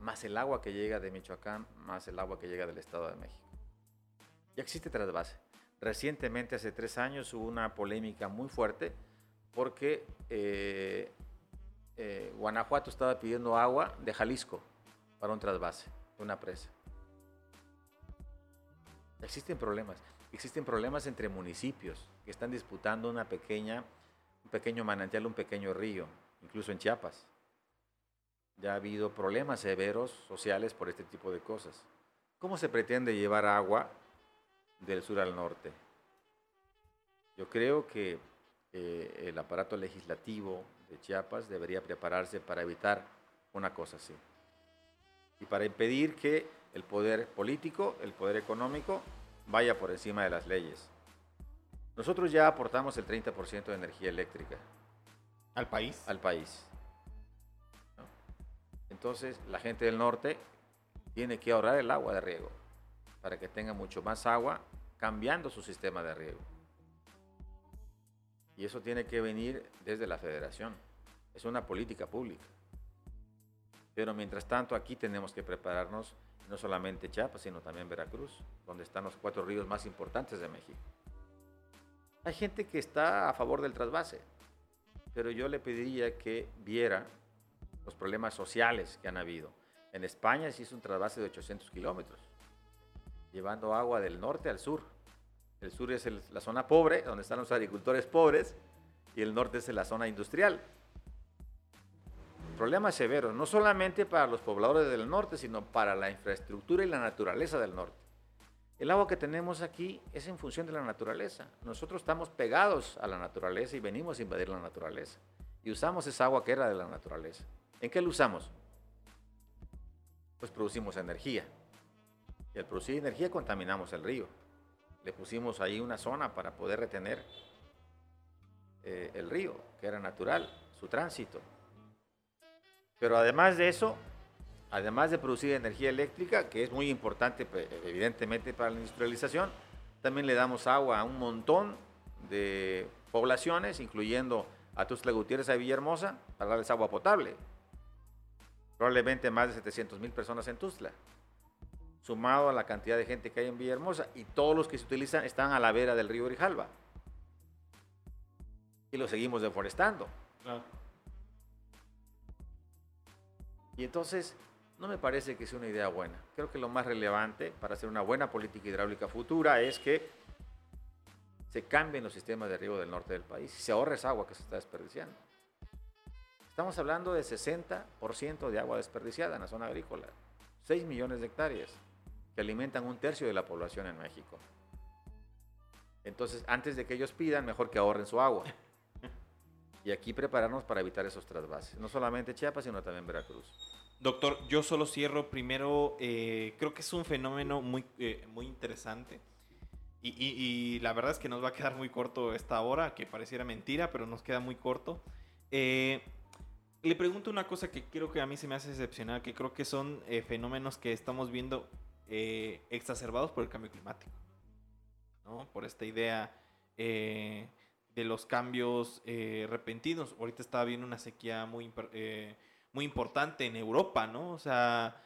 Más el agua que llega de Michoacán, más el agua que llega del Estado de México. Ya existe trasvase. Recientemente, hace tres años, hubo una polémica muy fuerte porque eh, eh, Guanajuato estaba pidiendo agua de Jalisco para un trasvase, una presa. Existen problemas. Existen problemas entre municipios que están disputando una pequeña, un pequeño manantial, un pequeño río, incluso en Chiapas. Ya ha habido problemas severos sociales por este tipo de cosas. ¿Cómo se pretende llevar agua del sur al norte. Yo creo que eh, el aparato legislativo de Chiapas debería prepararse para evitar una cosa así. Y para impedir que el poder político, el poder económico, vaya por encima de las leyes. Nosotros ya aportamos el 30% de energía eléctrica. ¿Al país? Al país. Entonces, la gente del norte tiene que ahorrar el agua de riego para que tenga mucho más agua, cambiando su sistema de riego. Y eso tiene que venir desde la federación. Es una política pública. Pero mientras tanto aquí tenemos que prepararnos no solamente Chiapas, sino también Veracruz, donde están los cuatro ríos más importantes de México. Hay gente que está a favor del trasvase, pero yo le pediría que viera los problemas sociales que han habido. En España se hizo un trasvase de 800 kilómetros, llevando agua del norte al sur. El sur es la zona pobre, donde están los agricultores pobres, y el norte es la zona industrial. Problemas severos, no solamente para los pobladores del norte, sino para la infraestructura y la naturaleza del norte. El agua que tenemos aquí es en función de la naturaleza. Nosotros estamos pegados a la naturaleza y venimos a invadir la naturaleza. Y usamos esa agua que era de la naturaleza. ¿En qué lo usamos? Pues producimos energía. Y al producir energía contaminamos el río. Le pusimos ahí una zona para poder retener eh, el río, que era natural, su tránsito. Pero además de eso, además de producir energía eléctrica, que es muy importante evidentemente para la industrialización, también le damos agua a un montón de poblaciones, incluyendo a Tuzla Gutiérrez a Villahermosa, para darles agua potable. Probablemente más de 700 mil personas en Tuzla, sumado a la cantidad de gente que hay en Villahermosa, y todos los que se utilizan están a la vera del río Grijalba. Y lo seguimos deforestando. Y entonces, no me parece que sea una idea buena. Creo que lo más relevante para hacer una buena política hidráulica futura es que se cambien los sistemas de riego del norte del país y se ahorre esa agua que se está desperdiciando. Estamos hablando de 60% de agua desperdiciada en la zona agrícola, 6 millones de hectáreas que alimentan un tercio de la población en México. Entonces, antes de que ellos pidan, mejor que ahorren su agua. Y aquí prepararnos para evitar esos trasvases, no solamente Chiapas, sino también Veracruz. Doctor, yo solo cierro primero, eh, creo que es un fenómeno muy, eh, muy interesante. Y, la verdad es que nos va a quedar muy corto esta hora, que pareciera mentira, pero nos queda muy corto. Eh, le pregunto una cosa que creo que a mí se me hace excepcional, que creo que son fenómenos que estamos viendo exacerbados por el cambio climático. ¿no? Por esta idea de los cambios repentinos. Ahorita estaba viendo una sequía muy muy importante en Europa, ¿no? O sea,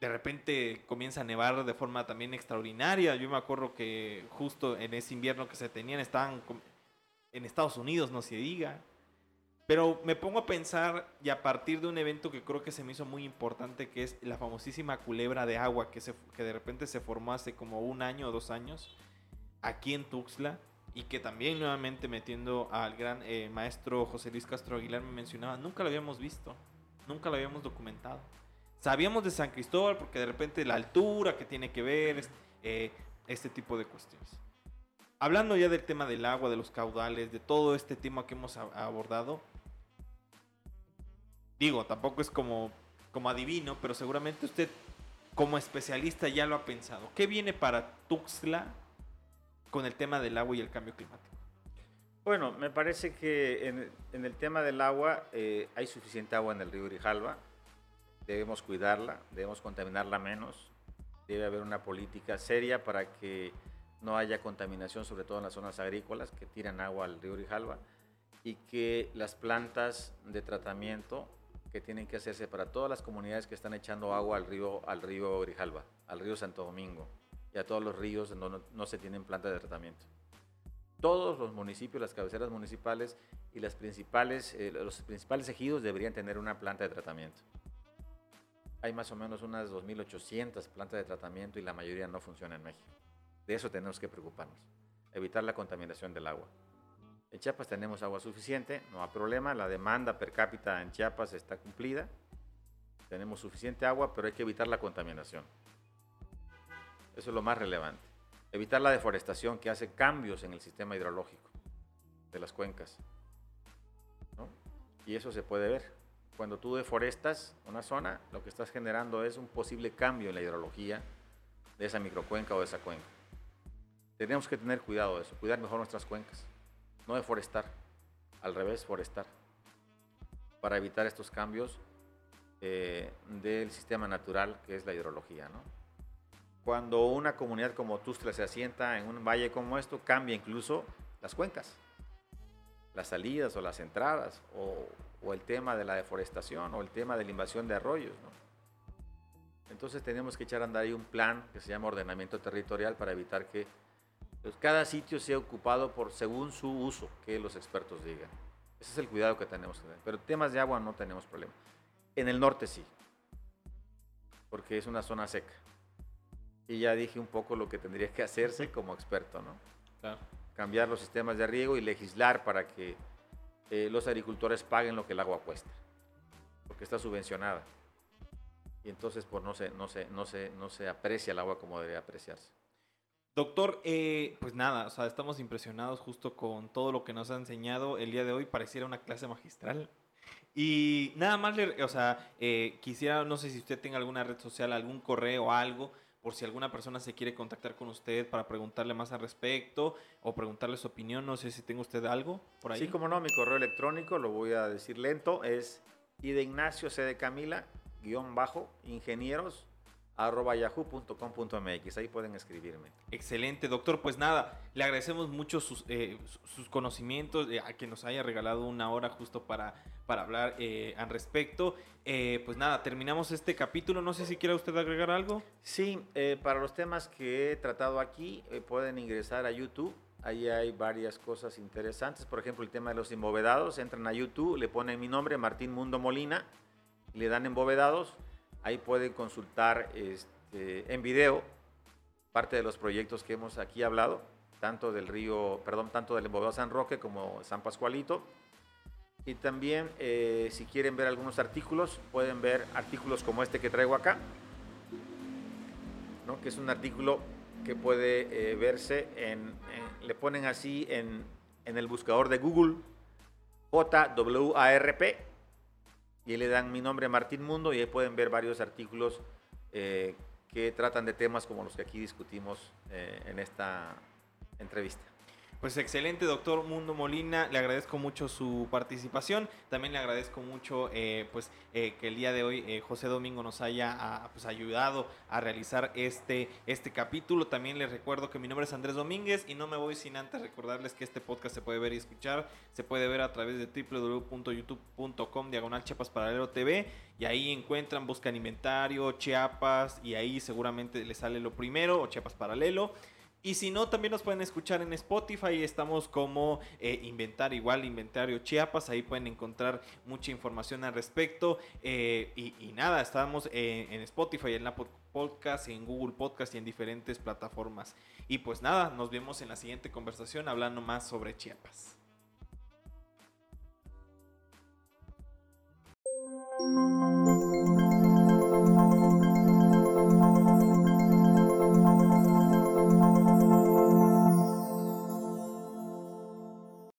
de repente comienza a nevar de forma también extraordinaria. Yo me acuerdo que justo en ese invierno que se tenían estaban en Estados Unidos, no se diga. Pero me pongo a pensar, y a partir de un evento que creo que se me hizo muy importante, que es la famosísima culebra de agua que, se, que de repente se formó hace como un año o dos años, aquí en Tuxtla, y que también nuevamente metiendo al gran eh, maestro José Luis Castro Aguilar me mencionaba, nunca lo habíamos visto, nunca lo habíamos documentado. Sabíamos de San Cristóbal porque de repente la altura que tiene que ver, eh, este tipo de cuestiones. Hablando ya del tema del agua, de los caudales, de todo este tema que hemos abordado, digo, tampoco es como, como adivino, pero seguramente usted como especialista ya lo ha pensado. ¿Qué viene para Tuxtla con el tema del agua y el cambio climático? Bueno, me parece que en, el tema del agua eh, hay suficiente agua en el río Grijalva. Debemos cuidarla, debemos contaminarla menos. Debe haber una política seria para que no haya contaminación, sobre todo en las zonas agrícolas que tiran agua al río Grijalva y que las plantas de tratamiento que tienen que hacerse para todas las comunidades que están echando agua al río, al río Grijalva, al río Santo Domingo, a todos los ríos donde no, se tienen plantas de tratamiento. Todos los municipios, las cabeceras municipales y las principales, eh, los principales ejidos deberían tener una planta de tratamiento. Hay más o menos unas 2.800 plantas de tratamiento y la mayoría no funciona en México. De eso tenemos que preocuparnos, evitar la contaminación del agua. En Chiapas tenemos agua suficiente, no hay problema, la demanda per cápita en Chiapas está cumplida, tenemos suficiente agua, pero hay que evitar la contaminación. Eso es lo más relevante. Evitar la deforestación que hace cambios en el sistema hidrológico de las cuencas. Y eso se puede ver. Cuando tú deforestas una zona, lo que estás generando es un posible cambio en la hidrología de esa microcuenca o de esa cuenca. Tenemos que tener cuidado de eso, cuidar mejor nuestras cuencas, no deforestar, al revés, forestar, para evitar estos cambios eh, del sistema natural que es la hidrología. ¿no? Cuando una comunidad como Tustla se asienta en un valle como esto, cambia incluso las cuencas, las salidas o las entradas, o, el tema de la deforestación, o el tema de la invasión de arroyos. Entonces tenemos que echar a andar ahí un plan que se llama ordenamiento territorial para evitar que pues, cada sitio sea ocupado por según su uso, que los expertos digan. Ese es el cuidado que tenemos que tener. Pero temas de agua no tenemos problema. En el norte sí, porque es una zona seca. Y ya dije un poco lo que tendría que hacerse como experto, ¿no? Claro. Cambiar los sistemas de riego y legislar para que eh, los agricultores paguen lo que el agua cuesta, porque está subvencionada. Y entonces pues, no, se, no, se, no, se, no se aprecia el agua como debería apreciarse. Doctor, eh, pues nada, o sea, estamos impresionados justo con todo lo que nos ha enseñado el día de hoy. Pareciera una clase magistral. Y nada más, le, o sea, eh, quisiera, no sé si usted tenga alguna red social, algún correo o algo, por si alguna persona se quiere contactar con usted para preguntarle más al respecto o preguntarle su opinión. No sé si tenga usted algo por ahí. Sí, como no, mi correo electrónico, lo voy a decir lento, es y de Ignacio C. de Camila, guion bajo, ingenieros, arroba yahoo.com.mx. Ahí pueden escribirme. Excelente, doctor. Pues nada, le agradecemos mucho sus, eh, sus conocimientos, eh, a que nos haya regalado una hora justo para, para hablar eh, al respecto. Pues nada, terminamos este capítulo. No sé si quiera usted agregar algo. Sí, para los temas que he tratado aquí, pueden ingresar a YouTube. Ahí hay varias cosas interesantes. Por ejemplo, el tema de los embovedados. Entran a YouTube, le ponen mi nombre, Martín Mundo Molina, le dan embovedados. Ahí pueden consultar este, en video parte de los proyectos que hemos aquí hablado, tanto del río, perdón, tanto del embovedado San Roque como San Pascualito. Y también, eh, si quieren ver algunos artículos, pueden ver artículos como este que traigo acá, que es un artículo que puede eh, verse en- le ponen así en, en el buscador de Google, JWARP, y le dan mi nombre Martín Mundo, y ahí pueden ver varios artículos eh, que tratan de temas como los que aquí discutimos eh, en esta entrevista. Pues excelente, doctor Mundo Molina. Le agradezco mucho su participación. También le agradezco mucho eh, pues, eh, que el día de hoy eh, José Domingo nos haya ah, pues, ayudado a realizar este, este capítulo. También les recuerdo que mi nombre es Andrés Domínguez y no me voy sin antes recordarles que este podcast se puede ver y escuchar. Se puede ver a través de www.youtube.com diagonal Chiapas Paralelo TV y ahí encuentran, buscan inventario, Chiapas y ahí seguramente les sale lo primero o Chiapas Paralelo. Y si no, también nos pueden escuchar en Spotify. Estamos como eh, Inventar igual, Inventario Chiapas. Ahí pueden encontrar mucha información al respecto. Eh, y, nada, estamos eh, en Spotify, en la Podcast, en Google Podcast y en diferentes plataformas. Y pues nada, nos vemos en la siguiente conversación hablando más sobre Chiapas.